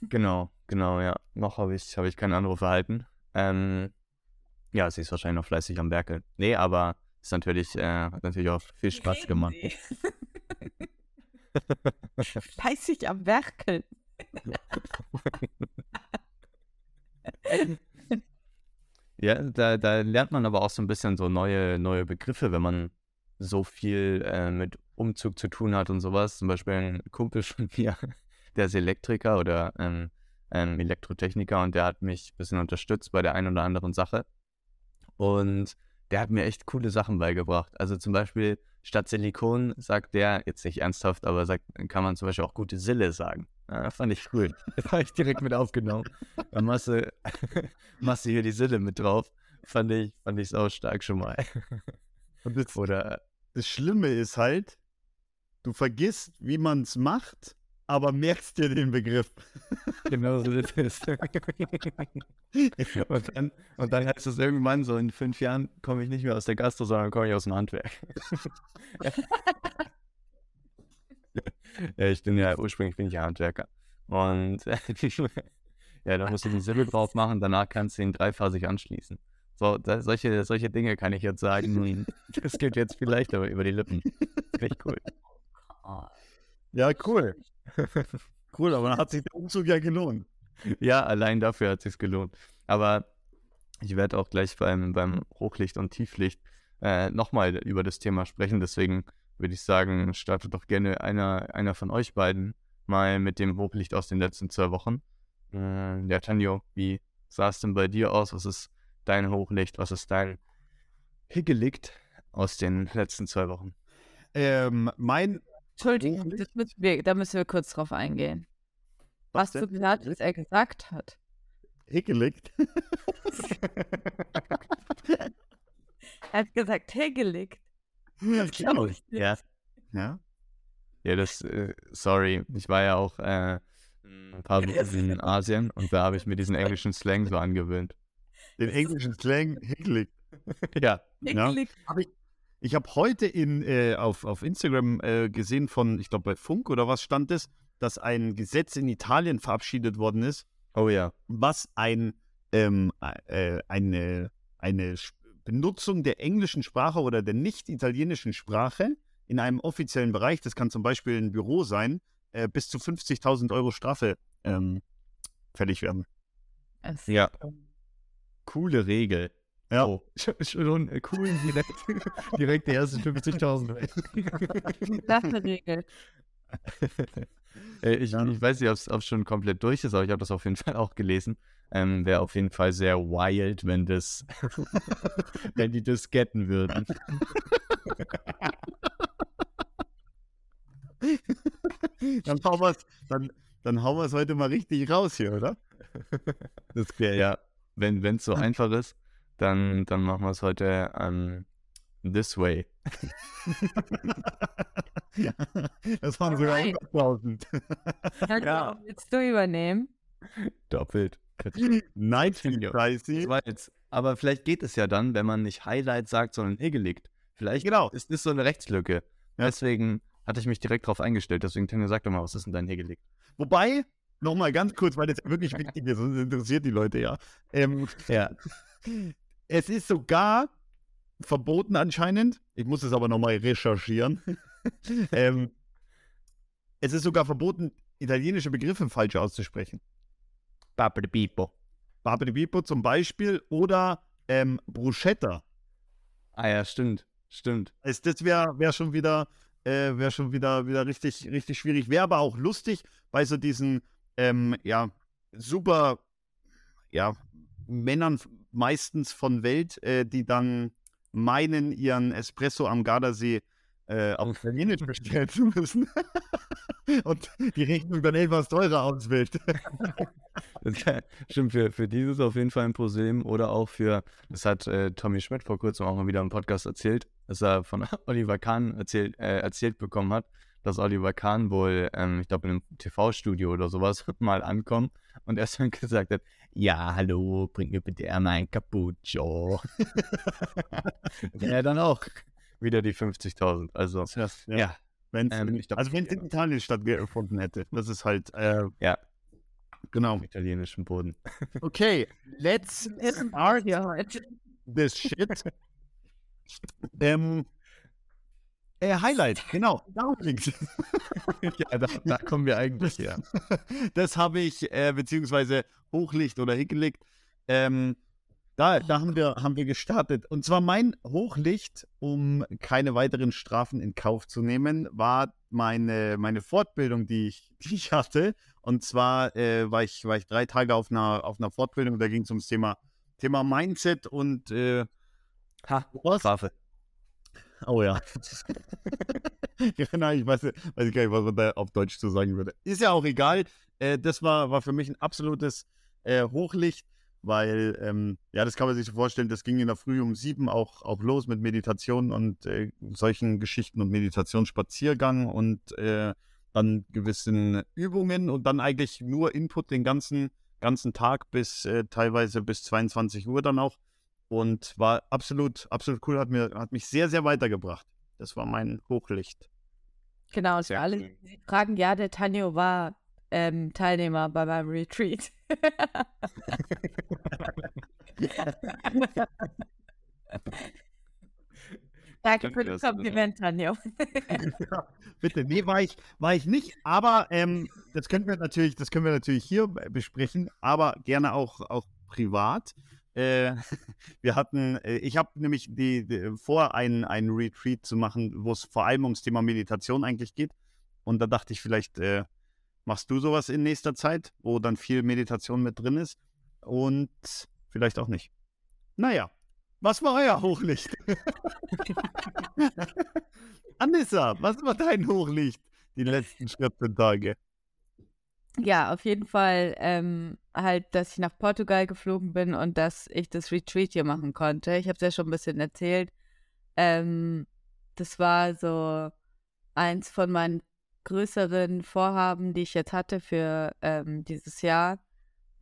Genau, genau, ja. Noch habe ich, hab ich keinen Anruf erhalten. Ähm, ja, sie ist wahrscheinlich noch fleißig am Werkeln. Nee, aber ist natürlich, äh, hat natürlich auch viel Spaß gemacht. Fleißig *laughs* am Werkeln. *laughs* Ja, da, da lernt man aber auch so ein bisschen so neue, neue Begriffe, wenn man so viel äh, mit Umzug zu tun hat und sowas. Zum Beispiel ein Kumpel von mir, *laughs* der ist Elektriker oder ähm, ähm, Elektrotechniker und der hat mich ein bisschen unterstützt bei der einen oder anderen Sache. Und der hat mir echt coole Sachen beigebracht. Also zum Beispiel statt Silikon sagt der, jetzt nicht ernsthaft, aber sagt, kann man zum Beispiel auch gute Sille sagen. Ja, fand ich cool. *laughs* Das habe ich direkt mit aufgenommen. Dann machst du, *laughs* machst du hier die Sille mit drauf. Fand ich, fand ich sau stark schon mal. *laughs* Und das, Oder das Schlimme ist halt, du vergisst, wie man es macht, aber merkst dir den Begriff. *laughs* genau so ist es. *laughs* und, dann, und dann heißt es irgendwann so, in fünf Jahren komme ich nicht mehr aus der Gastro, sondern komme ich aus dem Handwerk. *laughs* ja, ich bin ja, ursprünglich bin ich ja Handwerker. Und ja, da musst du die Sille drauf machen, danach kannst du ihn dreiphasig anschließen. So, da, solche, solche Dinge kann ich jetzt sagen. Das geht jetzt vielleicht aber über die Lippen. Echt cool. Ja, cool. Cool, aber dann hat sich der Umzug ja gelohnt. Ja, allein dafür hat sich's gelohnt. Aber ich werde auch gleich beim, beim Hochlicht und Tieflicht äh, nochmal über das Thema sprechen. Deswegen würde ich sagen, startet doch gerne einer, einer von euch beiden mal mit dem Hochlicht aus den letzten zwei Wochen. Äh, ja, Tanjo, wie sah es denn bei dir aus? Was ist dein Hochlicht? Was ist dein Higgelicht aus den letzten zwei Wochen? Ähm, mein Entschuldigung, müssen wir, da müssen wir kurz drauf eingehen. Was, Was du gesagt hast, er gesagt hat. Hickelicht. Er hat gesagt, hergelegt. ja, nicht. Ja. Ja. Ja, das, äh, sorry, ich war ja auch äh, ein paar *laughs* Wochen in Asien und da habe ich mir diesen englischen Slang so angewöhnt. Den englischen Slang Hickelicht. *laughs* Ja. Ja. Hergelegt. Ich habe heute in, äh, auf, auf Instagram äh, gesehen von, ich glaube bei Funk oder was stand es, dass ein Gesetz in Italien verabschiedet worden ist, Oh ja. was ein, ähm, äh, eine, eine Benutzung der englischen Sprache oder der nicht italienischen Sprache in einem offiziellen Bereich, das kann zum Beispiel ein Büro sein, äh, bis zu 50.000 Euro Strafe ähm, fällig werden. Ja. Coole Regel. Ja. Oh, *laughs* schon äh, cool, *laughs* direkt, direkt die ersten 50.000 weg. Das ist eine Regel. Äh, ich, Ja. ich weiß nicht, ob es schon komplett durch ist, aber ich habe das auf jeden Fall auch gelesen. Ähm, Wäre auf jeden Fall sehr wild, wenn das, *laughs* wenn die das getten würden. Dann hauen wir es dann, dann hauen wir's heute mal richtig raus hier, oder? Das wäre ja, wenn es so einfach ist, dann, dann machen wir es heute ähm, this way. *laughs* Das waren sogar Alright. 100.000. Ja. Willst du übernehmen? Doppelt. Night Ja. Pricey. Jetzt, aber vielleicht geht es ja dann, wenn man nicht Highlight sagt, sondern hingelegt. Vielleicht Genau. ist das so eine Rechtslücke. Ja. Deswegen hatte ich mich direkt drauf eingestellt. Deswegen, Tanja, sag doch mal, was ist denn dein hingelegt? Wobei, nochmal ganz kurz, weil das wirklich wichtig ist, sonst interessiert die Leute ja. Ähm, Ja. *laughs* es ist sogar verboten anscheinend, ich muss es aber nochmal recherchieren. *laughs* ähm, es ist sogar verboten, italienische Begriffe falsch auszusprechen. Babidi Bipo. Babidi Bipo zum Beispiel oder ähm, Bruschetta. Ah ja, stimmt. Stimmt. Also das wäre wär schon wieder, äh, wäre schon wieder, wieder richtig, richtig schwierig. Wäre aber auch lustig bei so diesen, ähm, ja, super, ja, Männern meistens von Welt, äh, die dann meinen, ihren Espresso am Gardasee äh, auf Italienisch *laughs* bestellen zu müssen. *laughs* Und die Rechnung dann etwas teurer ausfällt. *laughs* Stimmt, für, für dieses auf jeden Fall ein Problem. Oder auch für, das hat äh, Tommy Schmidt vor kurzem auch mal wieder im Podcast erzählt, dass er von Oliver Kahn erzählt, äh, erzählt bekommen hat, dass Oliver Kahn wohl, ähm, ich glaube, in einem TV-Studio oder sowas mal ankommt und erst dann gesagt hat, ja, hallo, bring mir bitte einmal ein Cappuccino. *laughs* ja, dann auch wieder die 50.000. Also, ja. ja. Wenn's, ähm, glaub, also wenn es in Italien stattgefunden hätte. Das ist halt, äh, ja. Genau. Auf italienischem Boden. *laughs* Okay, let's start this shit. *laughs* ähm, äh, Highlight, *laughs* genau. Darum ging's. *laughs* ja, da, da, kommen wir eigentlich her. *laughs* Das habe ich, äh, beziehungsweise Hochlicht oder hingelegt. Ähm, da, da haben, wir, haben wir gestartet. Und zwar mein Hochlicht, um keine weiteren Strafen in Kauf zu nehmen, war meine, meine Fortbildung, die ich, die ich hatte. Und zwar äh, war, ich, war ich drei Tage auf einer, auf einer Fortbildung, da ging es ums Thema, Thema Mindset und äh, ha, was? Strafe. Oh ja. *laughs* genau, ich weiß, weiß gar nicht, was man da auf Deutsch zu sagen würde. Ist ja auch egal. Äh, das war, war für mich ein absolutes äh, Hochlicht weil, ähm, ja, das kann man sich so vorstellen, das ging in der Früh um sieben auch, auch los mit Meditation und äh, solchen Geschichten und Meditationsspaziergang und äh, dann gewissen Übungen und dann eigentlich nur Input den ganzen, ganzen Tag bis äh, teilweise bis 22 Uhr dann auch und war absolut, absolut cool, hat, mir, hat mich sehr, sehr weitergebracht. Das war mein Hochlicht. Genau, und für alle, die fragen, ja, der Tanjo war ähm, Teilnehmer bei meinem Retreat. *laughs* Danke für das Kompliment, Tanjo. ja, bitte, nee, war ich, war ich nicht, aber ähm, das können wir natürlich, das können wir natürlich hier besprechen, aber gerne auch, auch privat. Äh, *laughs* wir hatten, äh, ich habe nämlich die, die, vor, einen, einen Retreat zu machen, wo es vor allem ums Thema Meditation eigentlich geht. Und da dachte ich, vielleicht äh, Machst du sowas in nächster Zeit, wo dann viel Meditation mit drin ist? Und vielleicht auch nicht. Naja, was war euer Hochlicht? *laughs* Anissa, was war dein Hochlicht die letzten 14 Tage? Ja, auf jeden Fall ähm, halt, dass ich nach Portugal geflogen bin und dass ich das Retreat hier machen konnte. Ich habe es ja schon ein bisschen erzählt. Ähm, das war so eins von meinen größeren Vorhaben, die ich jetzt hatte für ähm, dieses Jahr,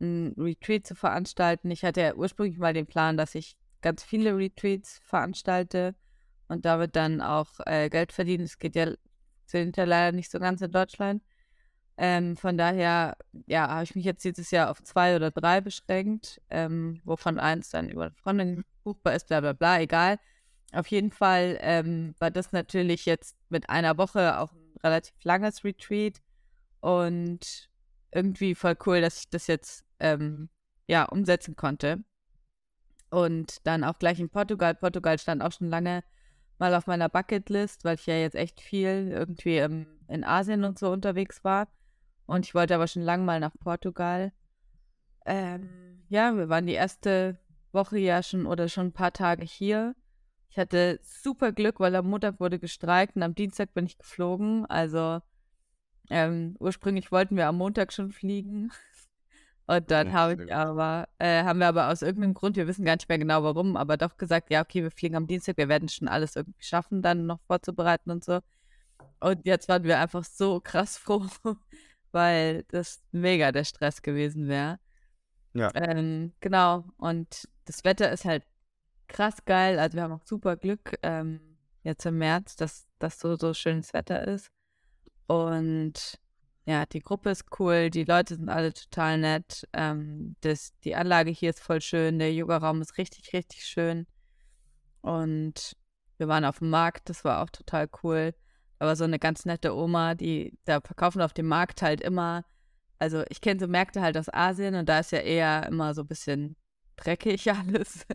ein Retreat zu veranstalten. Ich hatte ja ursprünglich mal den Plan, dass ich ganz viele Retreats veranstalte und damit dann auch äh, Geld verdiene. Es geht ja, sind ja leider nicht so ganz in Deutschland. Ähm, von daher, ja, habe ich mich jetzt dieses Jahr auf zwei oder drei beschränkt, ähm, wovon eins dann über eine Freundin buchbar ist, bla bla bla, egal. Auf jeden Fall ähm, war das natürlich jetzt mit einer Woche auch ein relativ langes Retreat und irgendwie voll cool, dass ich das jetzt ähm, ja umsetzen konnte. Und dann auch gleich in Portugal. Portugal stand auch schon lange mal auf meiner Bucketlist, weil ich ja jetzt echt viel irgendwie im, in Asien und so unterwegs war. Und ich wollte aber schon lange mal nach Portugal. Ähm, ja, wir waren die erste Woche ja schon oder schon ein paar Tage hier. Ich hatte super Glück, weil am Montag wurde gestreikt und am Dienstag bin ich geflogen. Also ähm, ursprünglich wollten wir am Montag schon fliegen. *laughs* Und dann ja, habe ich aber, äh, haben wir aber aus irgendeinem Grund, wir wissen gar nicht mehr genau warum, aber doch gesagt, ja, okay, wir fliegen am Dienstag, wir werden schon alles irgendwie schaffen, dann noch vorzubereiten und so. Und jetzt waren wir einfach so krass froh, *laughs* weil das mega der Stress gewesen wäre. Ja. Ähm, genau. Und das Wetter ist halt krass geil. Also wir haben auch super Glück ähm, jetzt im März, dass das so, so schönes Wetter ist. Und ja, die Gruppe ist cool, die Leute sind alle total nett. Ähm, das, die Anlage hier ist voll schön, der Yoga-Raum ist richtig, richtig schön. Und wir waren auf dem Markt, das war auch total cool. Aber so eine ganz nette Oma, die da verkaufen auf dem Markt halt immer also ich kenne so Märkte halt aus Asien und da ist ja eher immer so ein bisschen dreckig *laughs* alles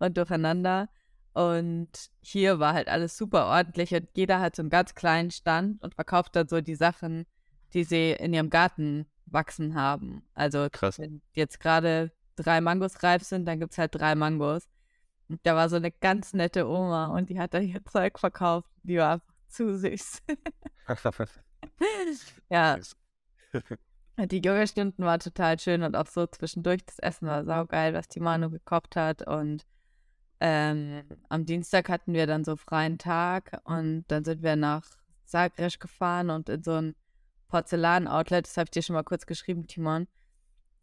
und durcheinander. Und hier war halt alles super ordentlich und jeder hat so einen ganz kleinen Stand und verkauft dann so die Sachen, die sie in ihrem Garten wachsen haben. Also Krass. wenn jetzt gerade drei Mangos reif sind, dann gibt es halt drei Mangos. Und da war so eine ganz nette Oma und die hat da ihr Zeug verkauft. Die war zu süß. *laughs* ja. Die Yoga-Stunden waren total schön und auch so zwischendurch das Essen war saugeil, was die Manu gekocht hat. Und ähm, am Dienstag hatten wir dann so freien Tag und dann sind wir nach Zagreb gefahren und in so ein Porzellan-Outlet, das habe ich dir schon mal kurz geschrieben, Timon.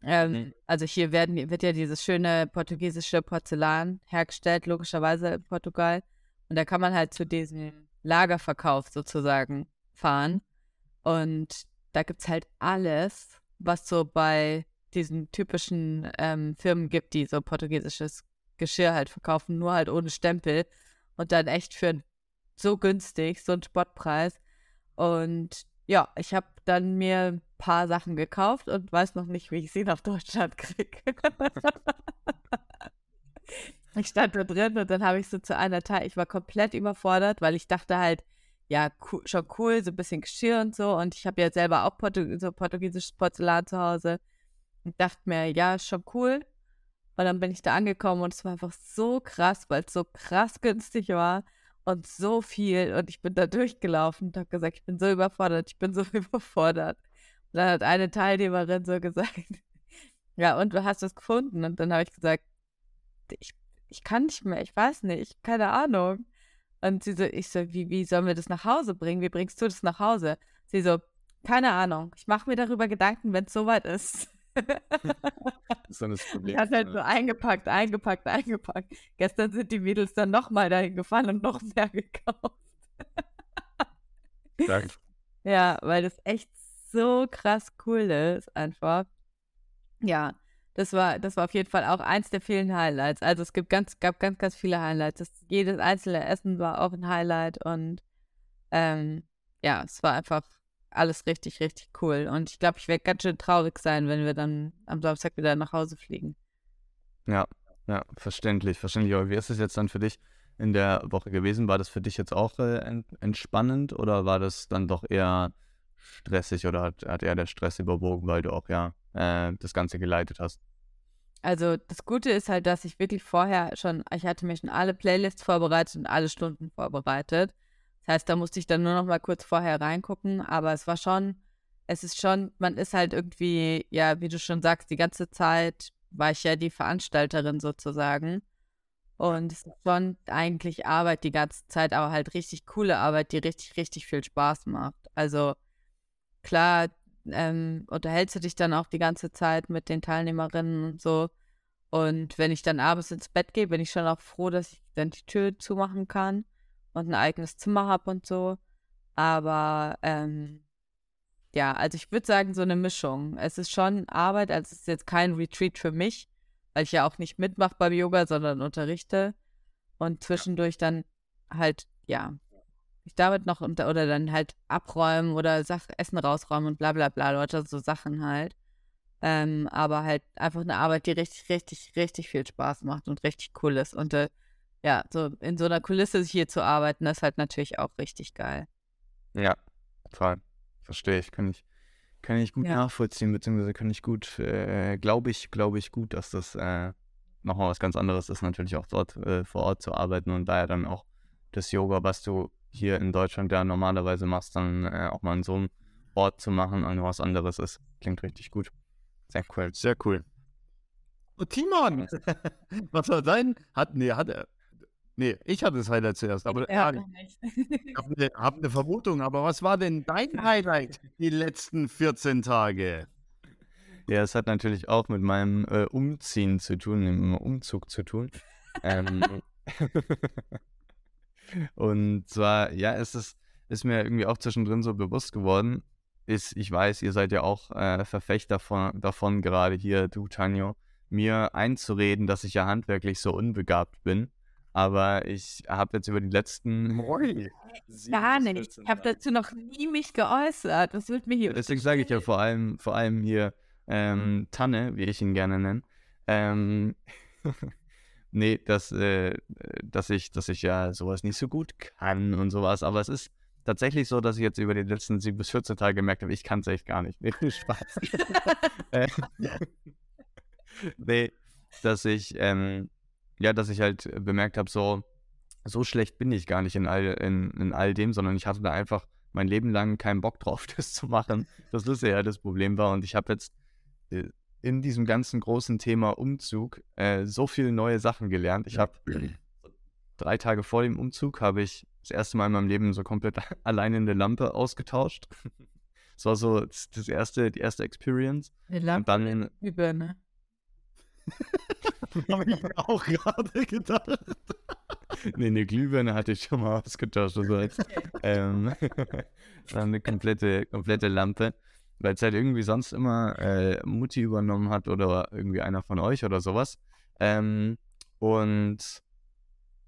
Ähm, mhm. Also hier werden, wird ja dieses schöne portugiesische Porzellan hergestellt, logischerweise in Portugal. Und da kann man halt zu diesem Lagerverkauf sozusagen fahren. Und da gibt es halt alles, was so bei diesen typischen ähm, Firmen gibt, die so portugiesisches Geschirr halt verkaufen, nur halt ohne Stempel und dann echt für so günstig, so einen Spottpreis. Und ja, ich habe dann mir ein paar Sachen gekauft und weiß noch nicht, wie ich sie nach Deutschland *laughs* kriege. Ich stand da drin und dann habe ich so zu einer Teil, ich war komplett überfordert, weil ich dachte halt, ja, cool, schon cool, so ein bisschen Geschirr und so. Und ich habe ja selber auch Portu so portugiesisches Porzellan zu Hause. Und dachte mir, ja, schon cool. Und dann bin ich da angekommen und es war einfach so krass, weil es so krass günstig war und so viel. Und ich bin da durchgelaufen und habe gesagt, ich bin so überfordert, ich bin so *laughs* überfordert. Und dann hat eine Teilnehmerin so gesagt, *laughs* ja, und du hast es gefunden. Und dann habe ich gesagt, ich, ich kann nicht mehr, ich weiß nicht, keine Ahnung. Und sie so, ich so, wie, wie sollen wir das nach Hause bringen? Wie bringst du das nach Hause? Sie so, keine Ahnung. Ich mache mir darüber Gedanken, wenn es soweit ist. *laughs* so das Problem. Hat halt so eingepackt, eingepackt, eingepackt. Gestern sind die Mädels dann nochmal dahin gefahren und noch mehr gekauft. Danke. Ja, weil das echt so krass cool ist, einfach. Ja, das war, das war auf jeden Fall auch eins der vielen Highlights. Also es gibt ganz, gab ganz, ganz viele Highlights. Das, jedes einzelne Essen war auch ein Highlight und ähm, ja, es war einfach alles richtig, richtig cool. Und ich glaube, ich werde ganz schön traurig sein, wenn wir dann am Samstag wieder nach Hause fliegen. Ja, ja, verständlich, verständlich. Aber wie ist es jetzt dann für dich in der Woche gewesen? War das für dich jetzt auch äh, entspannend oder war das dann doch eher stressig oder hat, hat eher der Stress überwogen, weil du auch ja äh, das Ganze geleitet hast? Also das Gute ist halt, dass ich wirklich vorher schon, ich hatte mir schon alle Playlists vorbereitet und alle Stunden vorbereitet. Das heißt, da musste ich dann nur noch mal kurz vorher reingucken, aber es war schon, es ist schon, man ist halt irgendwie, ja, wie du schon sagst, die ganze Zeit war ich ja die Veranstalterin sozusagen. Und es ist schon eigentlich Arbeit die ganze Zeit, aber halt richtig coole Arbeit, die richtig, richtig viel Spaß macht. Also klar, ähm, unterhältst du dich dann auch die ganze Zeit mit den Teilnehmerinnen und so. Und wenn ich dann abends ins Bett gehe, bin ich schon auch froh, dass ich dann die Tür zumachen kann und ein eigenes Zimmer habe und so. Aber ähm, ja, also ich würde sagen, so eine Mischung. Es ist schon Arbeit, also es ist jetzt kein Retreat für mich, weil ich ja auch nicht mitmache beim Yoga, sondern unterrichte. Und zwischendurch dann halt, ja, ich damit noch unter, oder dann halt abräumen oder Sach Essen rausräumen und bla bla bla, Leute, so Sachen halt. Ähm, aber halt einfach eine Arbeit, die richtig, richtig, richtig viel Spaß macht und richtig cool ist. Und äh, ja, so in so einer Kulisse hier zu arbeiten, ist halt natürlich auch richtig geil. Ja, total. Verstehe ich. Kann ich, kann ich gut ja. nachvollziehen, beziehungsweise kann ich gut, äh, glaube ich, glaube ich gut, dass das äh, nochmal was ganz anderes ist, natürlich auch dort äh, vor Ort zu arbeiten und daher dann auch das Yoga, was du hier in Deutschland ja normalerweise machst, dann äh, auch mal in so einem Ort zu machen und was anderes ist. Klingt richtig gut. Sehr cool. Sehr cool. Oh, Timon! *laughs* was war dein? Hat, nee, hat er. Nee, ich hatte das Highlight zuerst, aber ja, ich habe eine, hab eine Vermutung, aber was war denn dein Highlight die letzten 14 Tage? Ja, es hat natürlich auch mit meinem äh, Umziehen zu tun, mit dem Umzug zu tun. ähm, *laughs* *laughs* Und zwar, ja, es ist, ist mir irgendwie auch zwischendrin so bewusst geworden, ist, ich weiß, ihr seid ja auch äh, Verfechter von, davon, gerade hier, du, Tanjo, mir einzureden, dass ich ja handwerklich so unbegabt bin. Aber ich habe jetzt über die letzten. Gar nicht. Ich habe dazu noch nie mich geäußert. Das wird mir hier. Deswegen sage ich ja vor allem, vor allem hier ähm, Tanne, wie ich ihn gerne nenne. Ähm, *laughs* nee, dass, äh, dass, ich, dass ich ja sowas nicht so gut kann und sowas. Aber es ist tatsächlich so, dass ich jetzt über die letzten 7 bis 14 Tage gemerkt habe, ich kann es echt gar nicht. Nee, *laughs* Spaß. *laughs* Äh, *laughs* nee, dass ich, ähm, ja, dass ich halt bemerkt habe, so, so schlecht bin ich gar nicht in all, in, in all dem, sondern ich hatte da einfach mein Leben lang keinen Bock drauf, das zu machen. Das ist ja das Problem war. Und ich habe jetzt äh, in diesem ganzen großen Thema Umzug äh, so viele neue Sachen gelernt. Ich habe drei Tage vor dem Umzug habe ich das erste Mal in meinem Leben so komplett *laughs* alleine eine Lampe ausgetauscht. *laughs* Das war so das erste, die erste Experience. Eine Lampe Und dann in Birne. *laughs* Habe ich auch gerade gedacht. nee, eine Glühbirne hatte ich schon mal ausgetauscht. Also als, ähm, dann eine komplette, komplette Lampe. Weil es halt irgendwie sonst immer äh, Mutti übernommen hat oder irgendwie einer von euch oder sowas. Ähm, und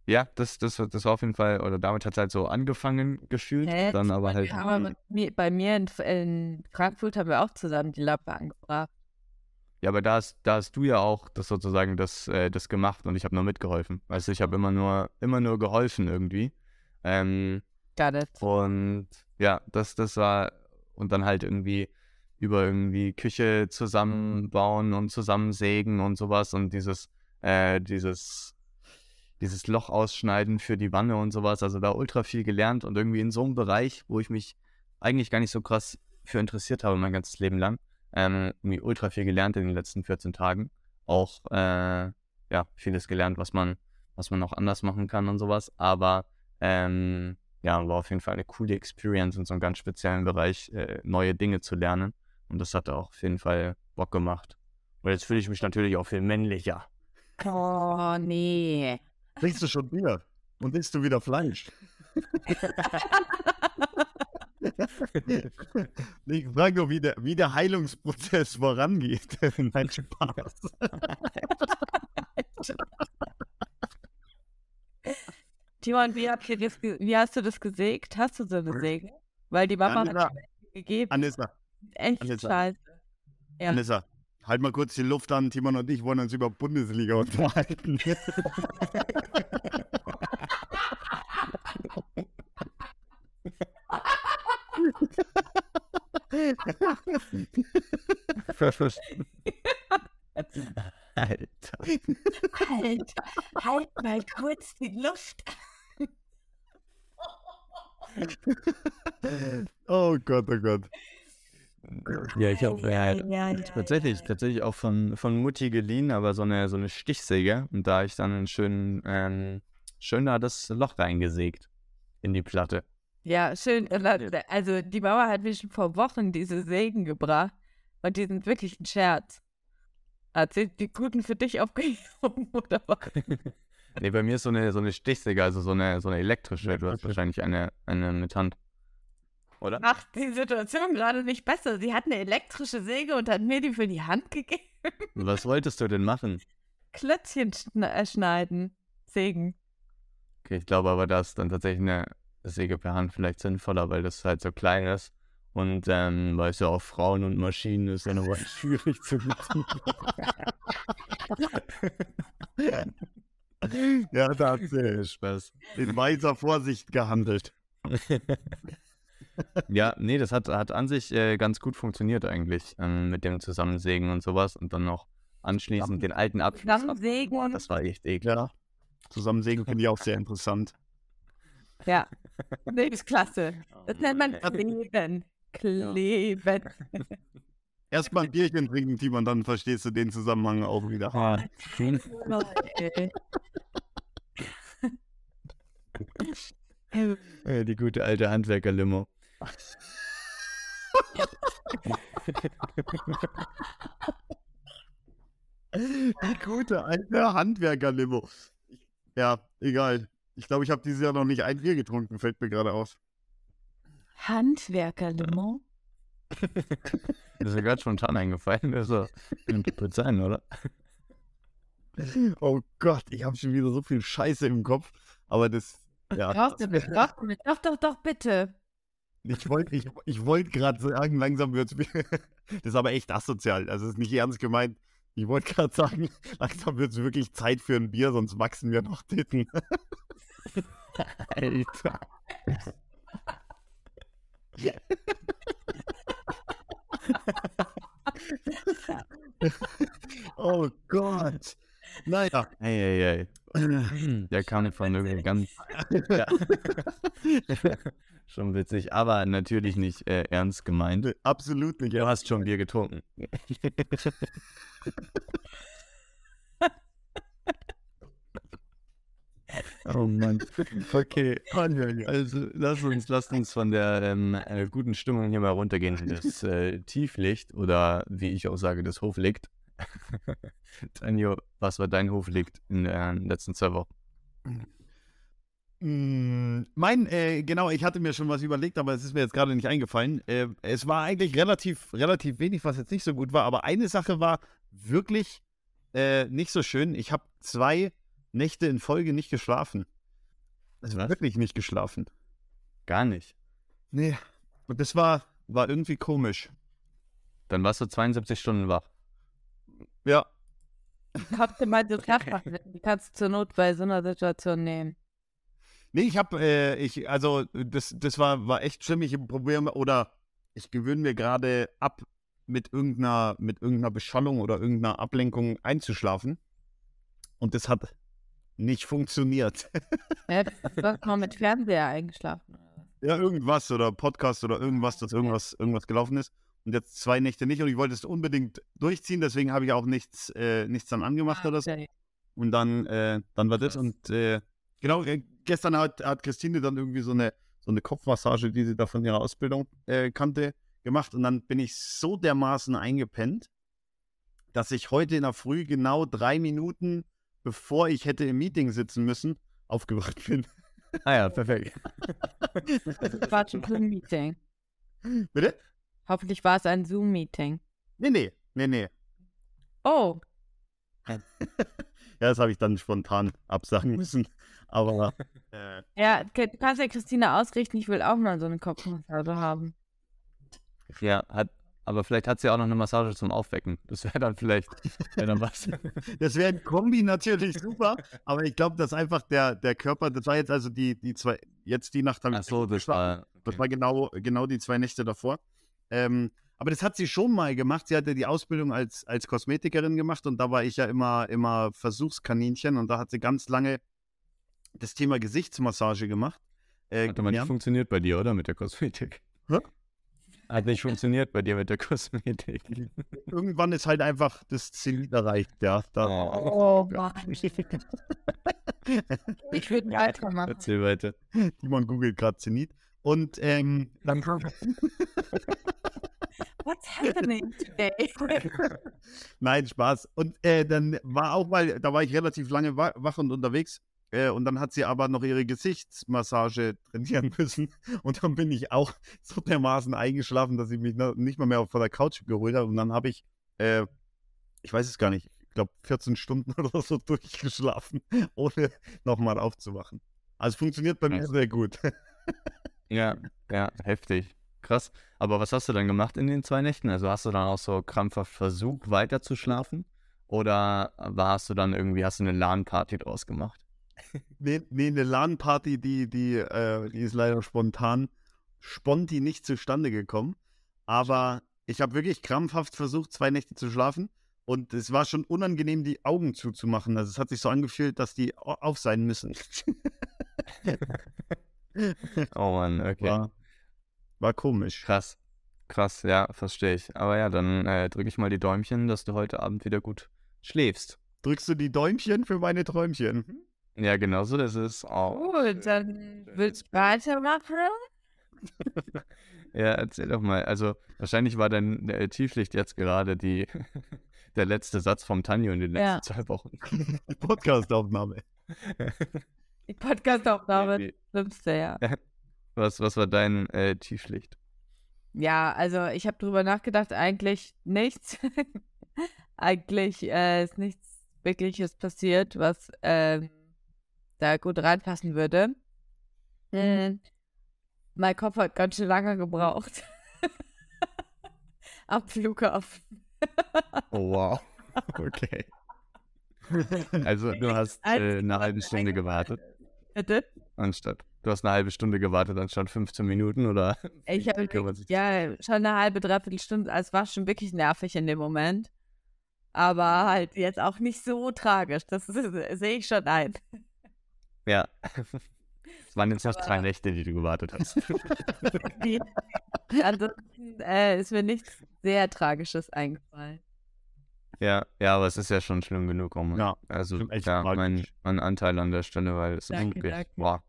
ja, das, das, das war auf jeden Fall, oder damit hat es halt so angefangen gefühlt. Hä? Dann aber halt. Mit mir, bei mir in, in Frankfurt haben wir auch zusammen die Lampe angebracht. Ja, aber da hast, da hast du ja auch das sozusagen das, äh, das gemacht und ich habe nur mitgeholfen. Weißt du, ich habe immer nur, immer nur geholfen irgendwie. Ähm, Got it. und ja, das, das war, und dann halt irgendwie über irgendwie Küche zusammenbauen und zusammensägen und sowas und dieses, äh, dieses, dieses Loch ausschneiden für die Wanne und sowas. Also da ultra viel gelernt und irgendwie in so einem Bereich, wo ich mich eigentlich gar nicht so krass für interessiert habe mein ganzes Leben lang, ähm, irgendwie ultra viel gelernt in den letzten 14 Tagen. Auch äh, ja, vieles gelernt, was man, was man noch anders machen kann und sowas. Aber ähm, ja, war auf jeden Fall eine coole Experience in so einem ganz speziellen Bereich, äh, neue Dinge zu lernen. Und das hat auch auf jeden Fall Bock gemacht. Und jetzt fühle ich mich natürlich auch viel männlicher. Oh, nee. Trinkst du schon Bier? Und isst du wieder Fleisch? *laughs* ich frage nur, wie der, wie der Heilungsprozess vorangeht. *laughs* Nein, Spaß. Timon, wie, wie hast du das gesägt? Hast du so gesägt? Weil die Mama Anissa, hat gegeben. Anissa, Echt Anissa. scheiße. Ja. Anissa, halt mal kurz die Luft an. Timon und ich wollen uns über Bundesliga unterhalten. *laughs* Alter. Alter, halt mal kurz die Luft. oh Gott, oh Gott. Ja, ich habe ja, ja, ja, tatsächlich, ja. tatsächlich auch von, von Mutti geliehen, aber so eine, so eine Stichsäge. Und da hab ich dann einen schönen, ähm, schön da das Loch reingesägt in die Platte. Ja, schön. Dann- Also die Mama hat mir schon vor Wochen diese Sägen gebracht und die sind wirklich ein Scherz. Hat sie die guten für dich aufgehoben *laughs* oder was? *laughs* Nee, bei mir ist so eine, so eine Stichsäge, also so eine, so eine elektrische. Du hast wahrscheinlich eine, eine mit Hand. Oder? Macht die Situation gerade nicht besser. Sie hat eine elektrische Säge und hat mir die für die Hand gegeben. *laughs* Was wolltest du denn machen? Klötzchen äh, schneiden. Sägen. Okay, ich glaube aber, da ist dann tatsächlich eine Säge per Hand vielleicht sinnvoller, weil das halt so klein ist. Und ähm, weil es ja auch Frauen und Maschinen ist ja nochmal *laughs* schwierig zu bedienen. *laughs* Ja, da hat sie Spaß. in weiser Vorsicht gehandelt. Ja, nee, das hat, hat an sich äh, ganz gut funktioniert eigentlich ähm, mit dem Zusammensägen und sowas und dann noch anschließend den alten Abschluss. ab- Zusammensägen. Boah, das war echt ekelhaft. Zusammensägen finde ich auch sehr interessant. Ja. Nee, ist klasse. Das nennt man *laughs* Kleben. Kleben. *laughs* Erstmal ein Bierchen trinken, Timon, dann verstehst du den Zusammenhang auch wieder. Äh, *laughs* die gute alte Handwerker-Limo. Die gute alte Handwerker-Limo. Ja, egal. Ich glaube, ich habe dieses Jahr noch nicht ein Bier getrunken, fällt mir gerade auf. Handwerker-Limo? Das ist ja gerade spontan eingefallen. Also, gut sein, oder? Oh Gott, ich habe schon wieder so viel Scheiße im Kopf. Aber das, ja. Mit. Doch, doch, doch, bitte. Ich wollte ich, ich wollt gerade sagen, langsam wird es *laughs* Das ist aber echt asozial. Also, das ist nicht ernst gemeint. Ich wollte gerade sagen, *laughs* langsam wird es wirklich Zeit für ein Bier, sonst wachsen wir noch Titten. Alter. *laughs* oh Gott. Naja. Hey, hey, hey. Der *laughs* kam von irgendwie ganz. *laughs* Ja. *laughs* schon witzig, aber natürlich nicht äh, ernst gemeint. Absolut nicht. Du hast schon Bier getrunken. Oh Mann. Okay. Also lass uns, lass uns von der ähm, äh, guten Stimmung hier mal runtergehen. Das äh, Tieflicht oder wie ich auch sage, das Hoflicht. *laughs* Tanjo, was war dein Hoflicht in den letzten zwei Wochen? Mm, mein, äh, genau, ich hatte mir schon was überlegt, aber es ist mir jetzt gerade nicht eingefallen. Äh, es war eigentlich relativ, relativ wenig, was jetzt nicht so gut war, aber eine Sache war wirklich äh, nicht so schön. Ich habe zwei Nächte in Folge nicht geschlafen. Also Was? wirklich nicht geschlafen. Gar nicht. Nee. Und das war, war irgendwie komisch. Dann warst du 72 Stunden wach. Ja. Habt ihr mal das Die kannst du zur Not bei so einer Situation nehmen. Nee, ich hab, äh, ich, also, das, das war, war echt schlimm. Ich probiere, oder ich gewöhne mir gerade ab, mit irgendeiner, mit irgendeiner Beschallung oder irgendeiner Ablenkung einzuschlafen. Und das hat nicht funktioniert. *laughs* Ja, du hast mal mit Fernseher eingeschlafen. Ja, irgendwas oder Podcast oder irgendwas, dass irgendwas, irgendwas gelaufen ist. Und jetzt zwei Nächte nicht und ich wollte es unbedingt durchziehen, deswegen habe ich auch nichts, äh, nichts dann angemacht ah, oder so. Und dann, äh, dann war das und äh, genau, äh, gestern hat, hat Christine dann irgendwie so eine, so eine Kopfmassage, die sie da von ihrer Ausbildung äh, kannte, gemacht und dann bin ich so dermaßen eingepennt, dass ich heute in der Früh genau drei Minuten bevor ich hätte im Meeting sitzen müssen, aufgewacht bin. Ah ja, perfekt. Das *laughs* war schon ein Meeting. Bitte? Hoffentlich war es ein Zoom-Meeting. Nee, nee, nee, nee. Oh. *laughs* ja, das habe ich dann spontan absagen müssen. Aber. *laughs* Äh, ja, du kannst ja Christina ausrichten, ich will auch mal so eine Kopfmassage haben. Ja, hat, aber vielleicht hat sie auch noch eine Massage zum Aufwecken. Das wäre dann vielleicht wär dann was. *laughs* das wäre ein Kombi natürlich super. Aber ich glaube, dass einfach der, der Körper, das war jetzt also die, die zwei, jetzt die Nacht habe ich. Ach so, das war. Okay. Das war genau, genau die zwei Nächte davor. Ähm, aber das hat sie schon mal gemacht. Sie hatte die Ausbildung als, als Kosmetikerin gemacht und da war ich ja immer, immer Versuchskaninchen und da hat sie ganz lange das Thema Gesichtsmassage gemacht. Äh, hat aber nicht funktioniert bei dir, oder? Mit der Kosmetik. Hä? Hat nicht funktioniert bei dir mit der Kosmetik. *laughs* Irgendwann ist halt einfach das Zenit erreicht, ja. Da, oh, oh Mann. *laughs* ich würde einen Alter machen. Erzähl weiter. Timon googelt gerade Zenit. Und ähm, *laughs* dann. *laughs* What's happening today? *laughs* Nein, Spaß. Und äh, dann war auch mal, da war ich relativ lange wach und unterwegs. Äh, und dann hat sie aber noch ihre Gesichtsmassage trainieren müssen. Und dann bin ich auch so dermaßen eingeschlafen, dass ich mich nicht mal mehr vor der Couch geholt habe. Und dann habe ich, äh, ich weiß es gar nicht, ich glaube 14 Stunden oder so durchgeschlafen, ohne nochmal aufzuwachen. Also funktioniert bei mir sehr gut. Ja, ja, heftig. Krass. Aber was hast du dann gemacht in den zwei Nächten? Also hast du dann auch so krampfhaft versucht, weiter zu schlafen? Oder warst du dann irgendwie, hast du eine LAN-Party draus gemacht? *laughs* nee, nee, eine LAN-Party, die, die, äh, die ist leider spontan, sponti nicht zustande gekommen. Aber ich habe wirklich krampfhaft versucht, zwei Nächte zu schlafen. Und es war schon unangenehm, die Augen zuzumachen. Also es hat sich so angefühlt, dass die auf sein müssen. *laughs* *laughs* oh Mann, okay. War, war, komisch. Krass. Krass, ja, verstehe ich. Aber ja, dann äh, drücke ich mal die Däumchen, dass du heute Abend wieder gut schläfst. Drückst du die Däumchen für meine Träumchen? Mhm. Ja, genau so, das ist auch. Gut, dann willst du weitermachen? *laughs* ja, erzähl doch mal. Also, wahrscheinlich war dein äh, Tieflicht jetzt gerade die, *laughs* der letzte Satz vom Tanjo in den letzten ja. zwei Wochen. Die Podcastaufnahme. Die Podcastaufnahme, schlimmste, ja. *laughs* Was, was war dein äh, Tieflicht? Ja, also ich habe drüber nachgedacht, eigentlich nichts. *laughs* eigentlich äh, ist nichts Wirkliches passiert, was ähm, da gut reinpassen würde. Mhm. Mein Kopf hat ganz schön lange gebraucht. *laughs* Am Flughafen. oh, wow. Okay. Also du hast äh, eine halbe Stunde gewartet. Bitte? Anstatt. Du hast eine halbe Stunde gewartet anstatt 15 Minuten oder? Ich habe *laughs* ja schon eine halbe, dreiviertel Stunde. Also es war schon wirklich nervig in dem Moment. Aber halt jetzt auch nicht so tragisch. Das sehe ich schon ein. Ja. *laughs* Es waren jetzt noch drei Nächte, die du gewartet hast. *laughs* Ansonsten äh, ist mir nichts sehr Tragisches eingefallen. Ja, ja, aber es ist ja schon schlimm genug, um. Ja, also echt ja, mein, mein, Anteil an der Stelle, weil es danke, wirklich. Danke. Boah.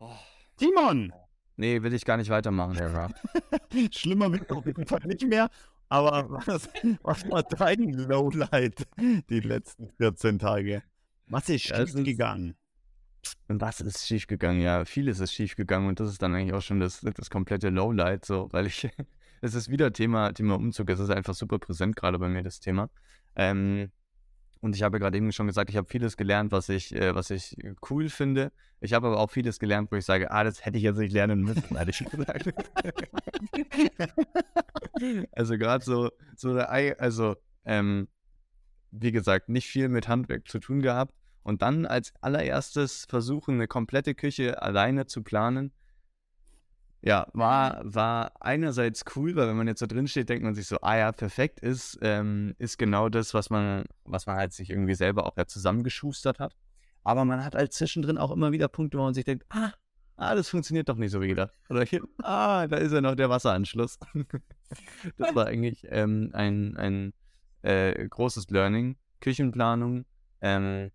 Oh. Simon! Nee, will ich gar nicht weitermachen, Herr *laughs* Schlimmer wird auf jeden Fall nicht mehr. Aber *laughs* was, was war dein Lowlight die letzten 14 Tage? Was ist schiefgegangen? Und was ist schiefgegangen? Ja, vieles ist schiefgegangen und das ist dann eigentlich auch schon das, das komplette Lowlight, so, weil ich es ist wieder Thema, Thema Umzug. Es ist einfach super präsent gerade bei mir, das Thema. Ähm, und ich habe gerade eben schon gesagt, ich habe vieles gelernt, was ich, äh, was ich cool finde. Ich habe aber auch vieles gelernt, wo ich sage, ah, das hätte ich jetzt nicht lernen müssen, *laughs* ehrlich gesagt. *laughs* also gerade so, so also ähm, wie gesagt, nicht viel mit Handwerk zu tun gehabt. Und dann als allererstes versuchen, eine komplette Küche alleine zu planen, ja, war, war einerseits cool, weil wenn man jetzt da drin steht, denkt man sich so, ah ja, perfekt ist, ähm, ist genau das, was man, was man halt sich irgendwie selber auch ja zusammengeschustert hat. Aber man hat halt zwischendrin auch immer wieder Punkte, wo man sich denkt, ah, ah, das funktioniert doch nicht so wie gedacht. Oder hier, ah, da ist ja noch der Wasseranschluss. *laughs* das war eigentlich ähm, ein, ein äh, großes Learning. Küchenplanung, ähm,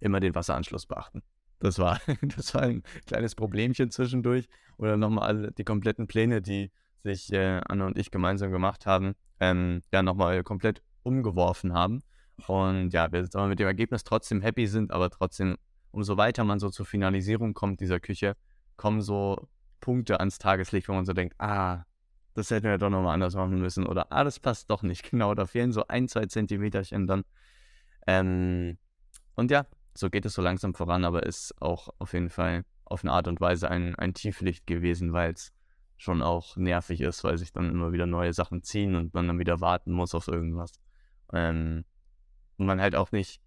immer den Wasseranschluss beachten. Das war, *laughs* das war ein kleines Problemchen zwischendurch. Oder nochmal alle die kompletten Pläne, die sich äh, Anna und ich gemeinsam gemacht haben, ähm, ja, nochmal komplett umgeworfen haben. Und ja, wir aber mit dem Ergebnis trotzdem happy sind, aber trotzdem, umso weiter man so zur Finalisierung kommt dieser Küche, kommen so Punkte ans Tageslicht, wo man so denkt, ah, das hätten wir doch nochmal anders machen müssen. Oder ah, das passt doch nicht *laughs* genau. Da fehlen so ein, zwei Zentimeterchen dann. Ähm, und ja, so geht es so langsam voran, aber ist auch auf jeden Fall auf eine Art und Weise ein, ein Tieflicht gewesen, weil es schon auch nervig ist, weil sich dann immer wieder neue Sachen ziehen und man dann wieder warten muss auf irgendwas. Ähm, und man halt auch nicht,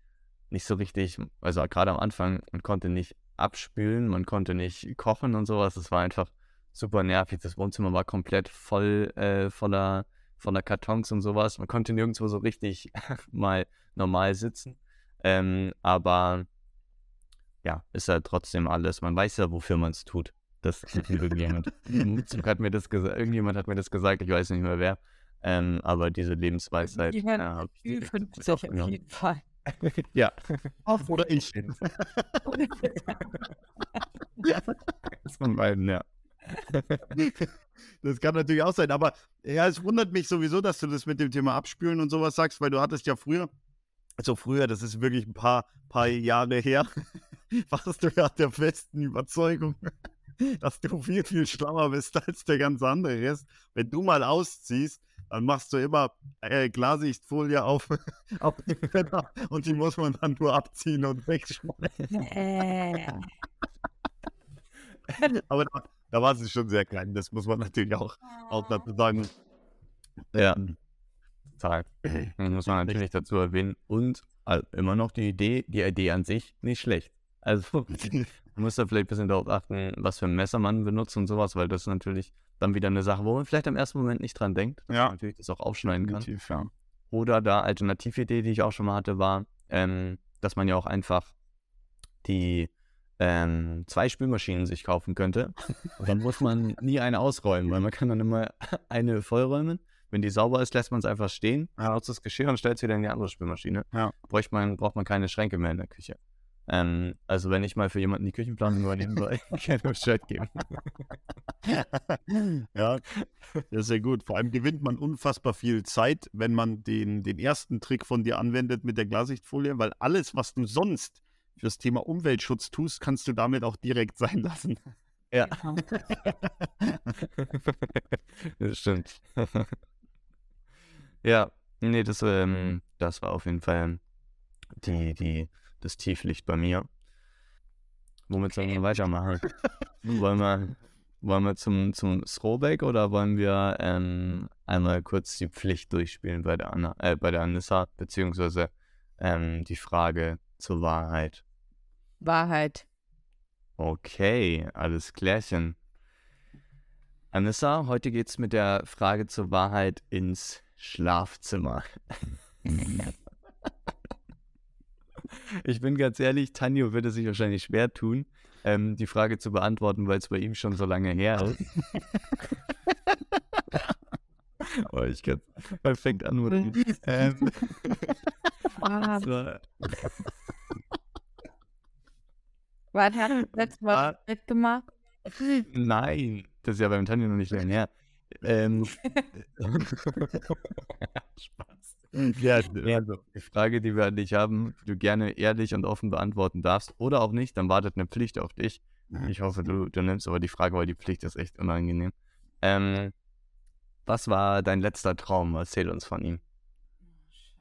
nicht so richtig, also gerade am Anfang, man konnte nicht abspülen, man konnte nicht kochen und sowas. Es war einfach super nervig. Das Wohnzimmer war komplett voll äh, voller, voller Kartons und sowas. Man konnte nirgendwo so richtig *laughs* mal normal sitzen. Ähm, aber ja, ist halt trotzdem alles. Man weiß ja, wofür man es tut. Das *laughs* irgendjemand. hat mir das gesagt, irgendjemand hat mir das gesagt, ich weiß nicht mehr wer. Ähm, aber diese Lebensweisheit. Jemand ja, ich 50 auf jeden Fall. *laughs* ja. Auf oder ich. *laughs* das von beiden, ja. Das kann natürlich auch sein, aber ja, es wundert mich sowieso, dass du das mit dem Thema Abspülen und sowas sagst, weil du hattest ja früher also früher, das ist wirklich ein paar, paar Jahre her, *laughs* warst du ja der festen Überzeugung, *laughs* dass du viel, viel schlauer bist als der ganze andere Rest. Wenn du mal ausziehst, dann machst du immer äh, Klarsichtfolie auf, *laughs* auf die Blätter und die muss man dann nur abziehen und wegschmeißen. Äh. Aber da, da war sie schon sehr klein, das muss man natürlich auch, auch dazu sagen. Ja. Ähm, Total. *clears throat* muss man natürlich dazu erwähnen. Und also immer noch die Idee, die Idee an sich nicht schlecht. Also *laughs* man muss da vielleicht ein bisschen darauf achten, was für ein Messer man benutzt und sowas, weil das ist natürlich dann wieder eine Sache, wo man vielleicht im ersten Moment nicht dran denkt, dass ja. man natürlich das auch aufschneiden kann. Ja. Oder da Alternatividee, die ich auch schon mal hatte, war, ähm, dass man ja auch einfach die ähm, zwei Spülmaschinen sich kaufen könnte. *laughs* Und dann muss man nie eine ausräumen, weil man kann dann immer eine vollräumen wenn die sauber ist, lässt man es einfach stehen, ja. nutzt das Geschirr und stellt es wieder in die andere Spülmaschine. Ja. Braucht, man, braucht man keine Schränke mehr in der Küche. Ähm, also wenn ich mal für jemanden die Küchenplanung übernehmen soll, *laughs* gerne Bescheid geben. *laughs* ja, das ist sehr gut. Vor allem gewinnt man unfassbar viel Zeit, wenn man den, den ersten Trick von dir anwendet mit der Glassichtfolie, weil alles, was du sonst fürs Thema Umweltschutz tust, kannst du damit auch direkt sein lassen. Ja. *laughs* das stimmt. Ja, Nee, das, ähm, das war auf jeden Fall die, die, das Tieflicht bei mir. Womit sollen wir weitermachen? *laughs* wollen wir, wollen wir zum, zum Throwback oder wollen wir ähm, einmal kurz die Pflicht durchspielen bei der, Anna, äh, bei der Anissa, beziehungsweise ähm, die Frage zur Wahrheit? Wahrheit. Okay, alles klärchen. Anissa, heute geht's mit der Frage zur Wahrheit ins Schlafzimmer. *laughs* ich bin ganz ehrlich, Tanjo würde sich wahrscheinlich schwer tun, ähm, die Frage zu beantworten, weil es bei ihm schon so lange her ist. *laughs* oh, ich kann perfekt anmoderieren. ähm, *laughs* Ah, so, Wann hast du das letzte Mal Ah. mitgemacht? nein, das ist ja beim Tanjo noch nicht lange her. Ähm, *laughs* Spaß. Ja, Also, die Frage, die wir an dich haben, die du gerne ehrlich und offen beantworten darfst oder auch nicht, dann wartet eine Pflicht auf dich. Ich hoffe, du, du nimmst aber die Frage, weil die Pflicht ist echt unangenehm. Ähm, was war dein letzter Traum? Erzähl uns von ihm.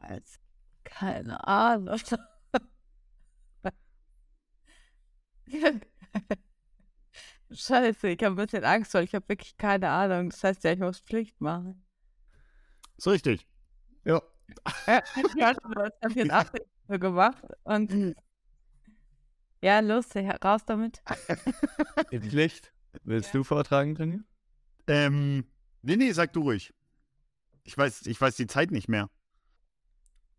Scheiße. Keine Ahnung. *laughs* *laughs* Scheiße, ich habe ein bisschen Angst, weil ich habe wirklich keine Ahnung. Das heißt ja, ich muss Pflicht machen. so richtig. Ja. Ja, *laughs* ich hatte das hab ich jetzt auch so gemacht. Und *laughs* ja, los, raus damit. *laughs* Die Pflicht? Willst du vortragen, Tanja? Ähm, nee, nee, sag du ruhig. Ich weiß, ich weiß die Zeit nicht mehr.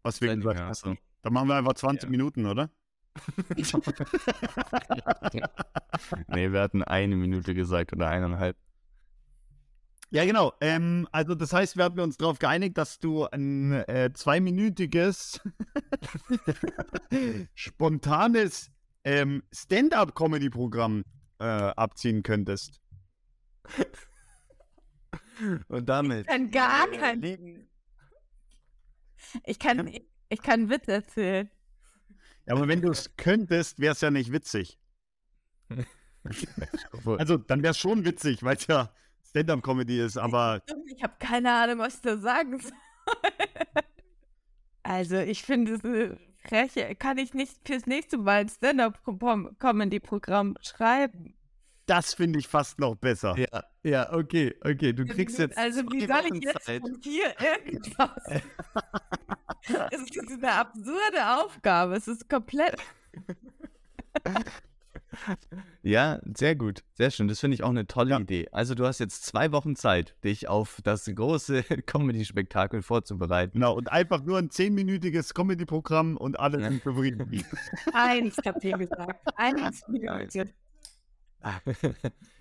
Was wir gesagt haben. Dann machen wir einfach 20 Ja. Minuten, oder? *laughs* nee, wir hatten eine Minute gesagt oder eineinhalb. Ja, genau. Ähm, also das heißt, wir hatten uns darauf geeinigt, dass du ein äh, zweiminütiges, *laughs* spontanes ähm, Stand-up-Comedy-Programm äh, abziehen könntest. Und damit. Ich kann gar kein. Ich kann, ich, ich kann Witz erzählen. Ja, aber wenn du es könntest, wäre es ja nicht witzig. *laughs* Also dann wäre es schon witzig, weil es ja Stand-up-Comedy ist, aber Ich habe keine Ahnung, was ich da sagen soll. *laughs* Also, ich finde, es eine freche, kann ich nicht fürs nächste Mal ein Stand-up-Comedy-Programm schreiben. das finde ich fast noch besser. Ja, ja, okay, okay. Du kriegst jetzt. Also, wie soll ich jetzt Zeit. von hier irgendwas? *laughs* es ist eine absurde Aufgabe. Es ist komplett. Ja, sehr gut. Sehr schön. Das finde ich auch eine tolle Ja. Idee. Also, du hast jetzt zwei Wochen Zeit, dich auf das große *laughs* Comedy-Spektakel vorzubereiten. Genau, und einfach nur ein zehnminütiges Comedy-Programm und alle sind zufrieden. *laughs* Eins, ich habe dir gesagt. Eins. Eins.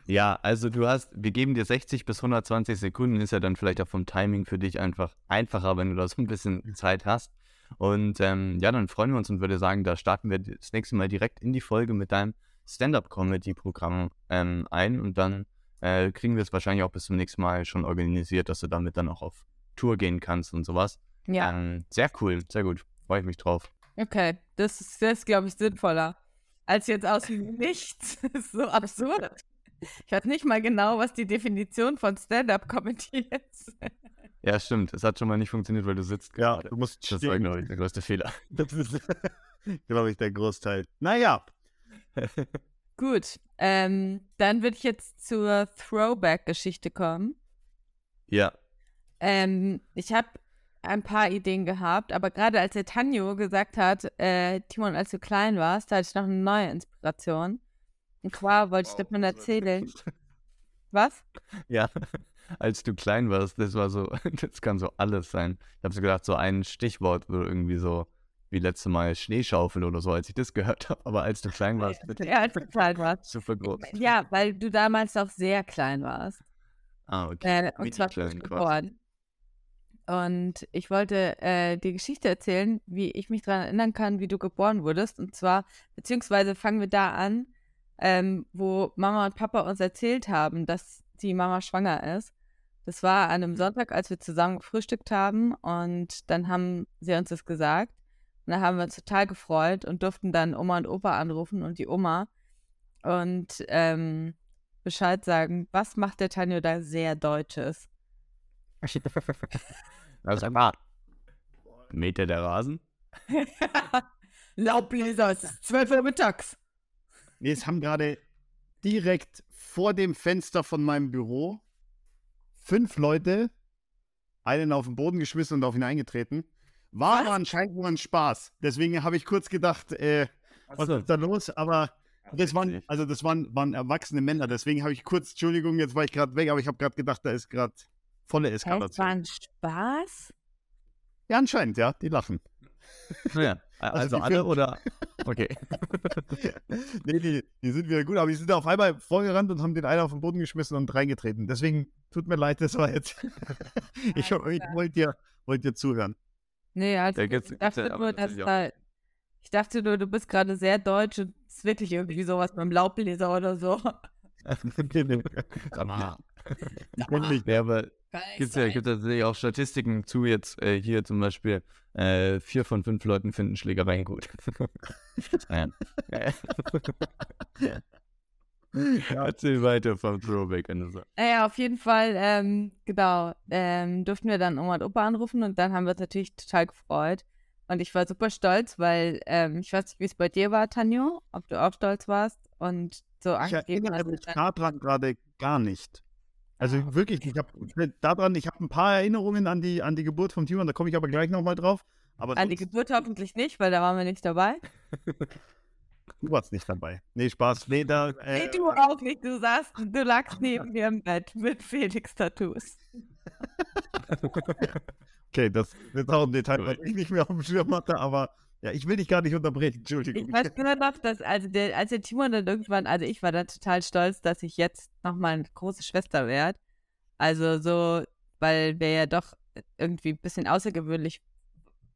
Ja, also du hast, wir geben dir 60 bis 120 Sekunden, ist ja dann vielleicht auch vom Timing für dich einfach einfacher, wenn du da so ein bisschen Zeit hast. Und ähm, ja, dann freuen wir uns und würde sagen, da starten wir das nächste Mal direkt in die Folge mit deinem Stand-up-Comedy-Programm ähm, ein und dann äh, kriegen wir es wahrscheinlich auch bis zum nächsten Mal schon organisiert, dass du damit dann auch auf Tour gehen kannst und sowas. Ja, Ähm, sehr cool, sehr gut. Freue ich mich drauf. okay. Das ist, das ist glaube ich, sinnvoller. Als jetzt aus dem Nichts. *laughs* Das ist so absurd. *laughs* Ich weiß nicht mal genau, was die Definition von Stand-up-Comedy ist. *laughs* Ja, stimmt. Es hat schon mal nicht funktioniert, weil du sitzt Ja, gerade. du musst Das war, stehen. glaube ich, der größte Fehler. Das ist, glaube ich, der Großteil. Naja, Gut, ähm, dann würde ich jetzt zur Throwback-Geschichte kommen. Ja, Ähm, ich habe ein paar Ideen gehabt, aber gerade als der Tanjo gesagt hat, äh, Timon, als du klein warst, da hatte ich noch eine neue Inspiration. Und zwar wollte ich davon erzählen. Was? ja. *laughs* Als du klein warst, das war so, *laughs* das kann so alles sein. Ich habe so gedacht, so ein Stichwort würde irgendwie so, wie letzte Mal Schneeschaufel oder so, als ich das *laughs* gehört habe. Aber als du klein warst, bitte. Ja, als du klein warst. Super groß. Ja, weil du damals noch sehr klein warst. Ah, okay. Äh, und zwar klein geboren. Und ich wollte äh, die Geschichte erzählen, wie ich mich daran erinnern kann, wie du geboren wurdest. Und zwar, beziehungsweise fangen wir da an, ähm, wo Mama und Papa uns erzählt haben, dass die Mama schwanger ist. Das war an einem Sonntag, als wir zusammen gefrühstückt haben. Und dann haben sie uns das gesagt. Und da haben wir uns total gefreut und durften dann Oma und Opa anrufen und die Oma und ähm, Bescheid sagen, was macht der Tanjo da sehr Deutsches? Also, ah, Mäht der der Rasen? *laughs* Laubbläser, es ist 12 Uhr mittags. Nee, es haben gerade direkt vor dem Fenster von meinem Büro fünf Leute einen auf den Boden geschmissen und auf ihn eingetreten. War Was? aber anscheinend nur ein Spaß. Deswegen habe ich kurz gedacht, äh, was so. ist da los? Aber das waren, also das waren, waren erwachsene Männer. Deswegen habe ich kurz, Entschuldigung, jetzt war ich gerade weg, aber ich habe gerade gedacht, da ist gerade volle Das war Eskalation. ein Spaß? Ja, anscheinend, ja, die lachen. Naja, *laughs* also die alle oder? *laughs* Okay. *laughs* nee, die, die sind wieder gut, aber die sind auf einmal vorgerannt und haben den einen auf den Boden geschmissen und reingetreten. Deswegen tut mir leid, das war jetzt. ich ich wollte dir, wollt dir zuhören. Nee, also ich dachte nur, dass da, ich dachte nur, du bist gerade sehr deutsch und es ist wirklich irgendwie sowas mit dem Laubbläser oder so. nee, nee. Ich bin nicht. Ja, aber Gibt ja, gibt tatsächlich auch Statistiken zu jetzt äh, hier zum Beispiel äh, vier von fünf Leuten finden Schlägereien gut. *laughs* naja. *laughs* Erzähl weiter vom Throwback. Naja, auf jeden Fall, ähm, genau, ähm, durften wir dann Oma und Opa anrufen und dann haben wir uns natürlich total gefreut. Und ich war super stolz, weil ähm, ich weiß nicht, wie es bei dir war, Tanjo, ob du auch stolz warst und so Ich angegeben erinnere hast. mich dann- daran gerade gar nicht. Also Ah, wirklich, ich habe daran, ich habe ein paar Erinnerungen an die, an die Geburt vom Timon, da komme ich aber gleich nochmal drauf. Aber An die Geburt hoffentlich nicht, weil da waren wir nicht dabei. du warst nicht dabei. Nee, Spaß. Nee, da. Nee, Äh, du auch nicht. Du saßt, du lagst neben mir im Bett mit Felix-Tattoos. *laughs* okay, das ist auch ein Detail, was ich nicht mehr auf dem Schirm hatte, aber ja, ich will dich gar nicht unterbrechen, Entschuldigung. Ich weiß nur noch, dass also der, als der Timon dann irgendwann, also ich war dann total stolz, dass ich jetzt nochmal eine große Schwester werde. Also so, weil wir ja doch irgendwie ein bisschen außergewöhnlich,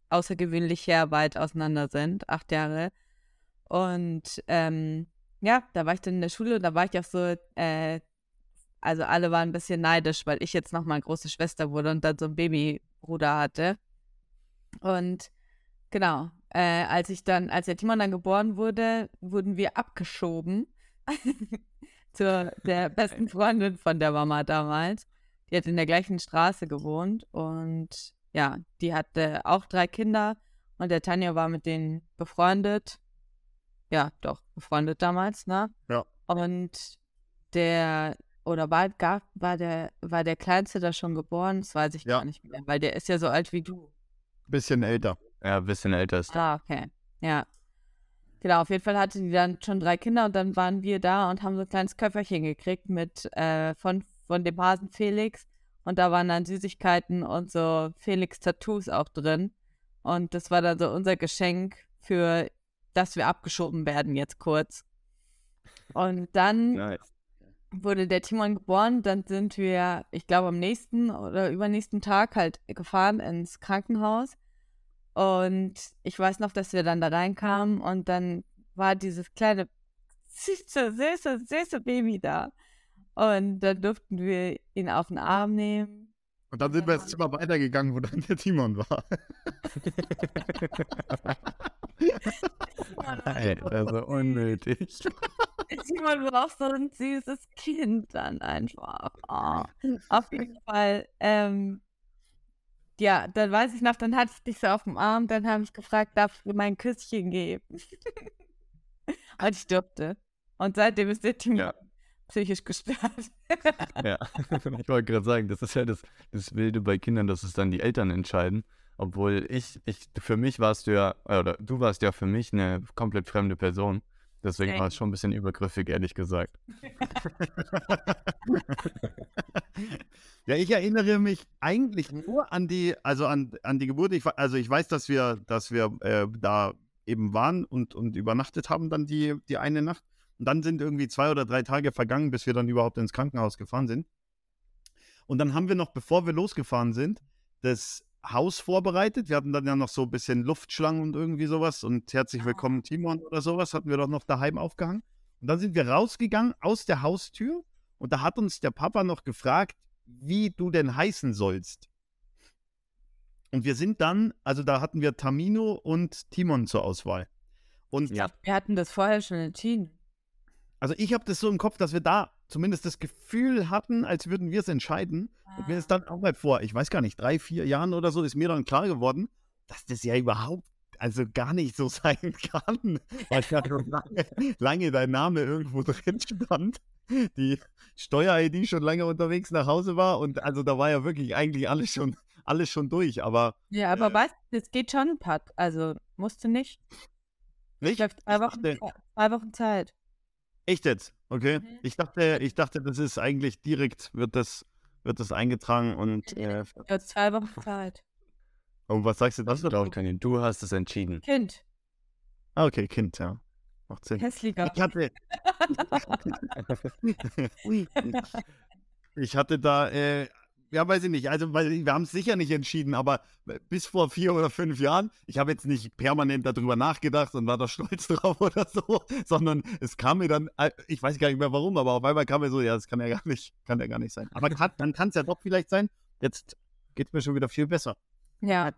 außergewöhnlicher weit auseinander sind, acht Jahre. Und ähm, ja, da war ich dann in der Schule und da war ich auch so, äh, also alle waren ein bisschen neidisch, weil ich jetzt nochmal große Schwester wurde und dann so einen Babybruder hatte. Und genau, äh, als ich dann, als der Timon dann geboren wurde, wurden wir abgeschoben *laughs* zu der *laughs* besten Freundin von der Mama damals. Die hat in der gleichen Straße gewohnt und ja, die hatte auch drei Kinder und der Tanja war mit denen befreundet. Ja, doch, befreundet damals, ne? Ja. Und der, oder war, gab, war der, war der Kleinste da schon geboren? Das weiß ich Ja. gar nicht mehr, weil der ist ja so alt wie du. Bisschen älter. Ja, ein bisschen älter ist. Ah, okay. Ja. Genau, auf jeden Fall hatte die dann schon drei Kinder und dann waren wir da und haben so ein kleines Köfferchen gekriegt mit äh, von, von dem Hasen Felix. Und da waren dann Süßigkeiten und so Felix-Tattoos auch drin. Und das war dann so unser Geschenk für, dass wir abgeschoben werden jetzt kurz. Und dann Nice. wurde der Timon geboren, dann sind wir, ich glaube, am nächsten oder übernächsten Tag halt gefahren ins Krankenhaus. Und ich weiß noch, dass wir dann da reinkamen und dann war dieses kleine, süße, süße, süße Baby da. Und dann durften wir ihn auf den Arm nehmen. Und dann sind wir ins Zimmer weitergegangen, wo dann der Timon war. *laughs* Alter, so unnötig. *laughs* Timon war auch so ein süßes Kind dann einfach. Oh. Auf jeden Fall, ähm, ja, dann weiß ich noch, dann hatte ich dich so auf dem Arm, dann habe ich gefragt, darf ich mir mein Küsschen geben? *laughs* Und ich durfte. Und seitdem ist der Timon Ja. psychisch gestört. Ja, *laughs* *laughs* ich wollte gerade sagen, das ist ja das, das Wilde bei Kindern, dass es dann die Eltern entscheiden. Obwohl ich, ich, für mich warst du ja, oder du warst ja für mich eine komplett fremde Person. Deswegen war es schon ein bisschen übergriffig, ehrlich gesagt. *laughs* Ja, ich erinnere mich eigentlich nur an die, also an, an die Geburt. Ich, also ich weiß, dass wir, dass wir äh, da eben waren und, und übernachtet haben dann die, die eine Nacht. Und dann sind irgendwie zwei oder drei Tage vergangen, bis wir dann überhaupt ins Krankenhaus gefahren sind. Und dann haben wir noch, bevor wir losgefahren sind, das Haus vorbereitet. Wir hatten dann ja noch so ein bisschen Luftschlangen und irgendwie sowas. Und herzlich willkommen, Timon oder sowas, hatten wir doch noch daheim aufgehangen. Und dann sind wir rausgegangen aus der Haustür und da hat uns der Papa noch gefragt, wie du denn heißen sollst. Und wir sind dann, also da hatten wir Tamino und Timon zur Auswahl. Und Ja. Wir hatten das vorher schon entschieden. also ich habe das so im Kopf, dass wir da zumindest das Gefühl hatten, als würden wir es entscheiden. Und mir ist dann auch mal vor, ich weiß gar nicht, drei, vier Jahren oder so, ist mir dann klar geworden, dass das ja überhaupt also gar nicht so *laughs* sein kann, weil ja schon lange, lange dein Name irgendwo drin stand, die Steuer-ID schon lange unterwegs nach Hause war und also da war ja wirklich eigentlich alles schon, alles schon durch, aber. Ja, aber äh, weißt du, es geht schon ein paar, also musste nicht. Nicht? Ich zwei Wochen, zwei Wochen Zeit. Echt jetzt? Okay. Mhm. Ich dachte, ich dachte, das ist eigentlich direkt, wird das, wird das eingetragen und. Äh, *laughs* ja, zwei Wochen Zeit. Und was sagst du das? Doch, du hast es entschieden. Kind. Ah, okay, Kind, ja. Macht Sinn. Hässlicher. Ich hatte. *laughs* *laughs* ich hatte da, äh, ja, weiß ich nicht. Also, wir haben es sicher nicht entschieden, aber bis vor vier oder fünf Jahren, ich habe jetzt nicht permanent darüber nachgedacht und war da *laughs* stolz drauf oder so, sondern es kam mir dann, äh, ich weiß gar nicht mehr warum, aber auf einmal kam mir so, ja, das kann ja gar nicht, kann ja gar nicht sein. Aber kann, dann kann es ja doch vielleicht sein. Jetzt geht es mir schon wieder viel besser. Ja,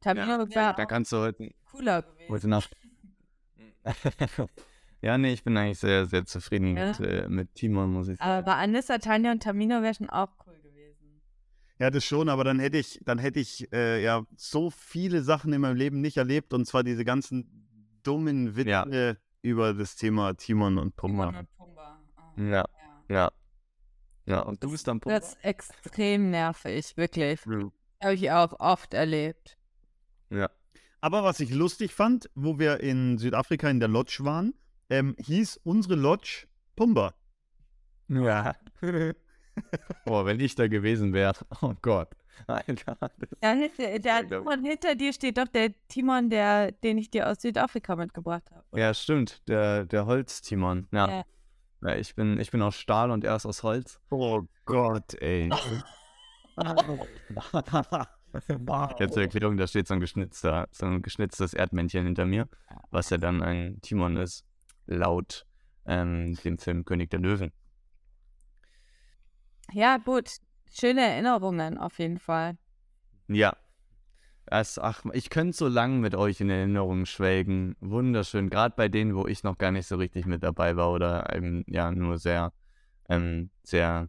Tamino ja, da kannst du heute, cooler gewesen. heute Nacht. *laughs* ja, nee, ich bin eigentlich sehr, sehr zufrieden ja. mit, äh, mit Timon, muss ich sagen. Aber bei Anissa, Tanja und Tamino wäre schon auch cool. Ja, das schon, aber dann hätte ich, dann hätte ich äh, ja so viele Sachen in meinem Leben nicht erlebt und zwar diese ganzen dummen Witze ja. über das Thema Timon und Pumba. Timon und Pumba. Oh, ja. ja. Ja, und du bist dann Pumba. Das ist extrem nervig, wirklich. Ja. Habe ich auch oft erlebt. Ja. Aber was ich lustig fand, wo wir in Südafrika in der Lodge waren, ähm, hieß unsere Lodge Pumba. Ja. *laughs* Boah, wenn ich da gewesen wäre. *laughs* Oh Gott. Alter. Ja, hinter, der, Timon, hinter dir steht doch der Timon, der, den ich dir aus Südafrika mitgebracht habe. Ja, stimmt. Der, der Holz-Timon. Ja. ja. ja. ich, bin, ich bin aus Stahl und er ist aus Holz. Oh Gott, ey. *laughs* Jetzt zur Erklärung, da steht so ein geschnitzter, so ein geschnitztes Erdmännchen hinter mir, was ja dann ein Timon ist, laut ähm, dem Film König der Löwen. Ja, gut. Schöne Erinnerungen auf jeden Fall. Ja. Es, ach, ich könnte so lange mit euch in Erinnerungen schwelgen. Wunderschön. Gerade bei denen, wo ich noch gar nicht so richtig mit dabei war oder eben, ja, nur sehr, ähm, sehr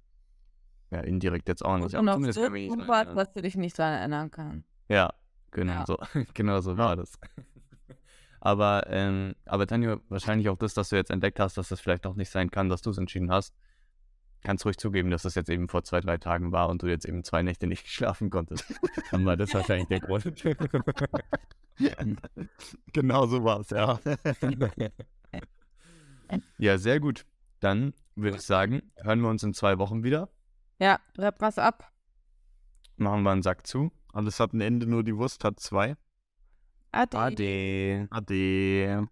ja, indirekt jetzt auch nicht. Und auf Zumindest Part, was du dich nicht daran erinnern kannst. Ja, genau ja. so. *laughs* genau so war das. *laughs* aber, ähm, aber Tanja, wahrscheinlich auch das, dass du jetzt entdeckt hast, dass das vielleicht auch nicht sein kann, dass du es entschieden hast. Kannst ruhig zugeben, dass das jetzt eben vor zwei, drei Tagen war und du jetzt eben zwei Nächte nicht *laughs* schlafen konntest. Dann war das wahrscheinlich der Grund. *laughs* genau so war es, ja. *laughs* ja, sehr gut. Dann würde ich sagen, hören wir uns in zwei Wochen wieder. Ja, repp was ab. Machen wir einen Sack zu. Alles hat ein Ende, nur die Wurst hat zwei. Ade. Ade. Ade.